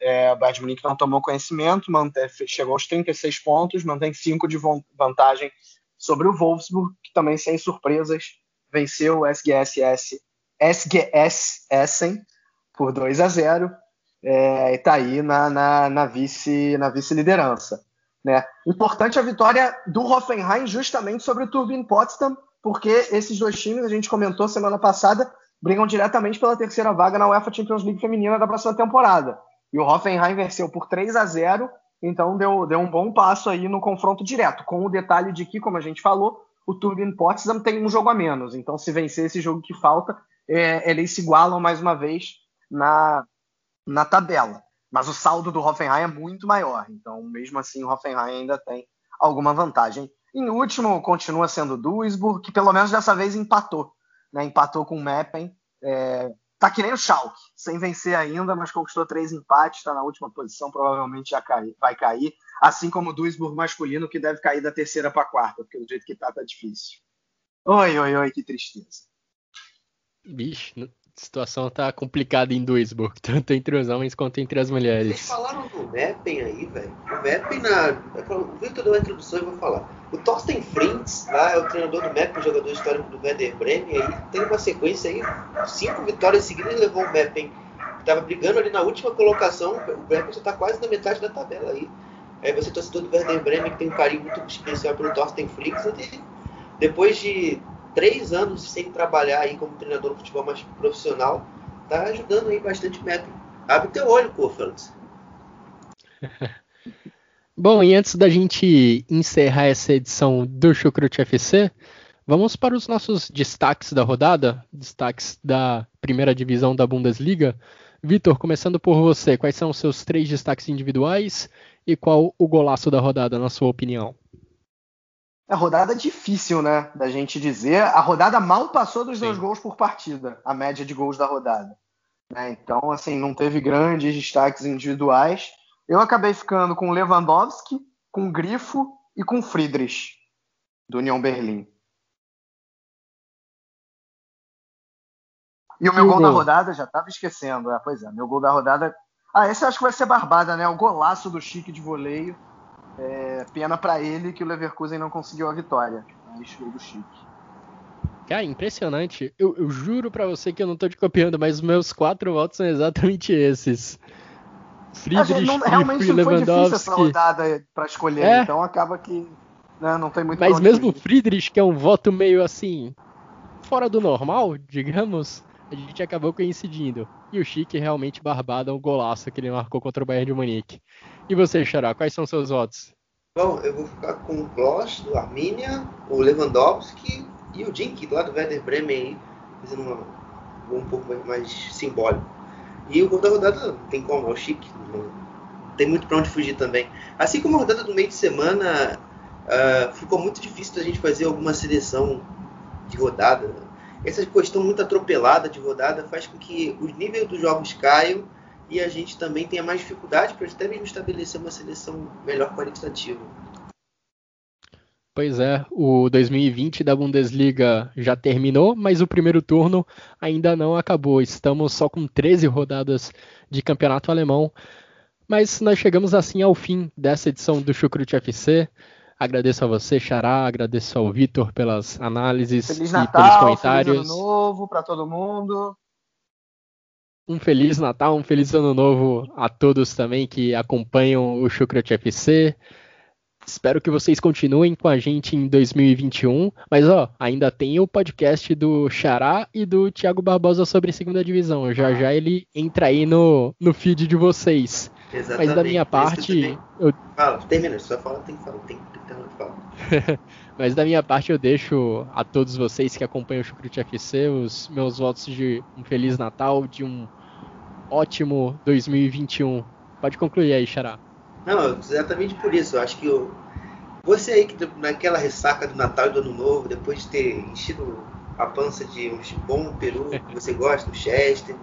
É, o Bayern de Munique não tomou conhecimento, mantém, chegou aos 36 pontos, mantém 5 de vantagem sobre o Wolfsburg, que também sem surpresas venceu o SGSS, SGS Essen por 2 a 0 é, e está aí na, na, na vice na vice-liderança. Né? Importante a vitória do Hoffenheim justamente sobre o Turbine Potsdam, porque esses dois times, a gente comentou semana passada, brigam diretamente pela terceira vaga na UEFA Champions League feminina da próxima temporada. E o Hoffenheim venceu por 3 a 0 então deu, deu um bom passo aí no confronto direto, com o detalhe de que, como a gente falou, o Turbine Potsdam tem um jogo a menos. Então, se vencer esse jogo que falta, é, eles se igualam mais uma vez na, na tabela. Mas o saldo do Hoffenheim é muito maior. Então, mesmo assim, o Hoffenheim ainda tem alguma vantagem. Em último, continua sendo o Duisburg, que pelo menos dessa vez empatou. Né? Empatou com o Meppen. É... Tá que nem o Schalke, sem vencer ainda, mas conquistou três empates, está na última posição, provavelmente já cai, vai cair. Assim como o Duisburg masculino, que deve cair da terceira para a quarta, porque do jeito que tá, tá difícil. Oi, oi, oi, que tristeza. Bicho, situação tá complicada em Duisburg, tanto entre os homens quanto entre as mulheres. Vocês falaram do Meppen aí, velho. O Meppen, na... o Victor deu uma introdução e vou falar. O Thorsten Frintz, lá é o treinador do Meppen, jogador histórico do Werder Bremen, aí tem uma sequência aí, cinco vitórias seguidas levou o Meppen. Tava brigando ali na última colocação, o Meppen já tá quase na metade da tabela aí. Aí você torcedor do Werder Bremen, que tem um carinho muito especial pelo Thorsten Frintz, depois de três anos sem trabalhar aí como treinador de futebol mais profissional, tá ajudando aí bastante o. Abre teu olho, Felix. Bom, e antes da gente encerrar essa edição do Chucrute FC, Vamos para os nossos destaques da rodada, destaques da primeira divisão da Bundesliga. Vitor, começando por você, quais são os seus três destaques individuais e qual o golaço da rodada, na sua opinião? É rodada difícil, né, da gente dizer. A rodada mal passou dos Sim. dois gols por partida, a média de gols da rodada. Né? Então, assim, não teve grandes destaques individuais. Eu acabei ficando com Lewandowski, com Grifo e com Friedrich, do União Berlim. E o meu gol da rodada, já estava esquecendo. É, pois é, meu gol da rodada. Ah, esse eu acho que vai ser barbada, né? O golaço do Chique de voleio. É, pena para ele que o Leverkusen não conseguiu a vitória. Mas gol do Chique. Cara, impressionante. Eu, eu juro para você que eu não tô te copiando, mas os meus quatro votos são exatamente esses. Friedrich, não, realmente não foi difícil essa rodada para escolher, é. então acaba que né, não tem muito Mas mesmo o Friedrich, que é um voto meio assim, fora do normal, digamos, a gente acabou coincidindo. E o Chique realmente barbado um golaço que ele marcou contra o Bayern de Munique. E você, Xará, quais são seus votos? Bom, eu vou ficar com o Kloss, do Arminia, o Lewandowski e o Dink, lá do Werder Bremen, fazendo uma, um pouco mais simbólico. E o gol da rodada tem como, é o Chique. Não tem muito para onde fugir também. Assim como a rodada do meio de semana, uh, ficou muito difícil da gente fazer alguma seleção de rodada essa questão muito atropelada de rodada faz com que os níveis dos jogos caiam e a gente também tenha mais dificuldade para até mesmo estabelecer uma seleção melhor qualitativa. Pois é, o 2020 da Bundesliga já terminou, mas o primeiro turno ainda não acabou. Estamos só com 13 rodadas de campeonato alemão. Mas nós chegamos assim ao fim dessa edição do Chucrute FC. Agradeço a você, Xará, agradeço ao Vitor pelas análises feliz e Natal, pelos comentários. Feliz ano novo para todo mundo. Um feliz Natal, um feliz ano novo a todos também que acompanham o Chucrut FC. Espero que vocês continuem com a gente em 2021. Mas ó, ainda tem o podcast do Xará e do Thiago Barbosa sobre segunda divisão. Já já ele entra aí no, no feed de vocês. Exatamente. Mas da minha parte. Eu... Fala, termina, só fala, tem que falar, tem, tem que falar. Mas da minha parte eu deixo a todos vocês que acompanham o Chucrute FC os meus votos de um Feliz Natal, de um ótimo 2021. Pode concluir aí, Xará. Não, exatamente por isso. Eu acho que eu... você aí que naquela ressaca do Natal e do Ano Novo, depois de ter enchido a pança de um bom peru que você gosta, um Chester,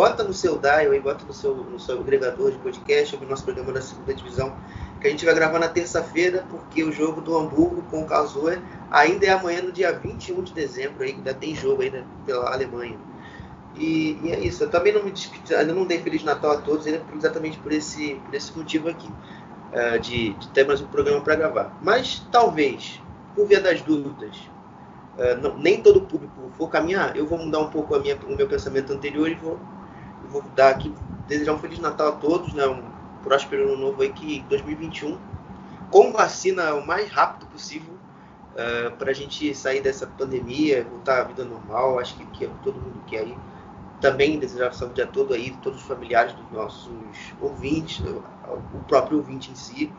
bota no seu dial aí, bota no seu, no seu agregador de podcast, o nosso programa da segunda divisão, que a gente vai gravar na terça-feira, porque o jogo do Hamburgo com o Karlsruhe ainda é amanhã, no dia 21 de dezembro, aí, ainda tem jogo ainda pela Alemanha. E, e, é isso, eu também não me despedi, ainda não dei Feliz Natal a todos, ainda exatamente por esse, por esse motivo aqui, uh, de, de, ter mais um programa para gravar. Mas talvez, por via das dúvidas, uh, não, nem todo público for caminhar, eu vou mudar um pouco a minha, o meu pensamento anterior e vou vou dar aqui, desejar um Feliz Natal a todos, né? Um próspero ano novo aí que 2021, com vacina o mais rápido possível, uh, eh, para a gente sair dessa pandemia, voltar à vida normal, acho que, que todo mundo quer aí. Também desejar saúde a todo aí, todos os familiares dos nossos ouvintes, o próprio ouvinte em si.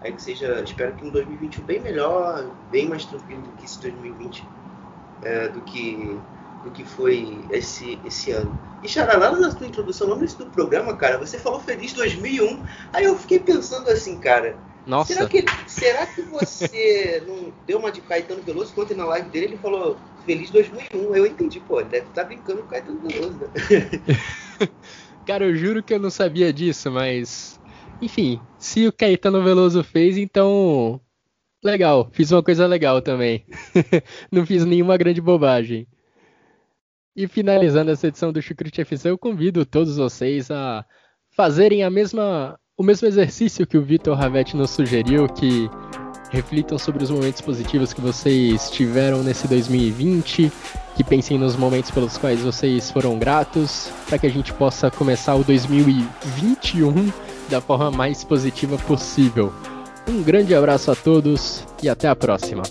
Aí que seja, espero que um 2021 bem melhor, bem mais tranquilo do que esse 2020, uh, eh, do que do que foi esse, esse ano. E Xará, na tua introdução, no início do programa, cara, você falou Feliz 2001. Aí eu fiquei pensando assim, cara. Nossa. Será que, será que você não deu uma de Caetano Veloso? Ontem na live dele ele falou Feliz 2001. Eu entendi, pô, ele deve estar tá brincando com Caetano Veloso, né? cara, eu juro que eu não sabia disso, mas. Enfim, se o Caetano Veloso fez, então. Legal, fiz uma coisa legal também. não fiz nenhuma grande bobagem. E finalizando essa edição do Chucrute FC, eu convido todos vocês a fazerem a mesma, o mesmo exercício que o Vitor Ravetti nos sugeriu, que reflitam sobre os momentos positivos que vocês tiveram nesse 2020, que pensem nos momentos pelos quais vocês foram gratos, para que a gente possa começar o 2021 da forma mais positiva possível. Um grande abraço a todos e até a próxima.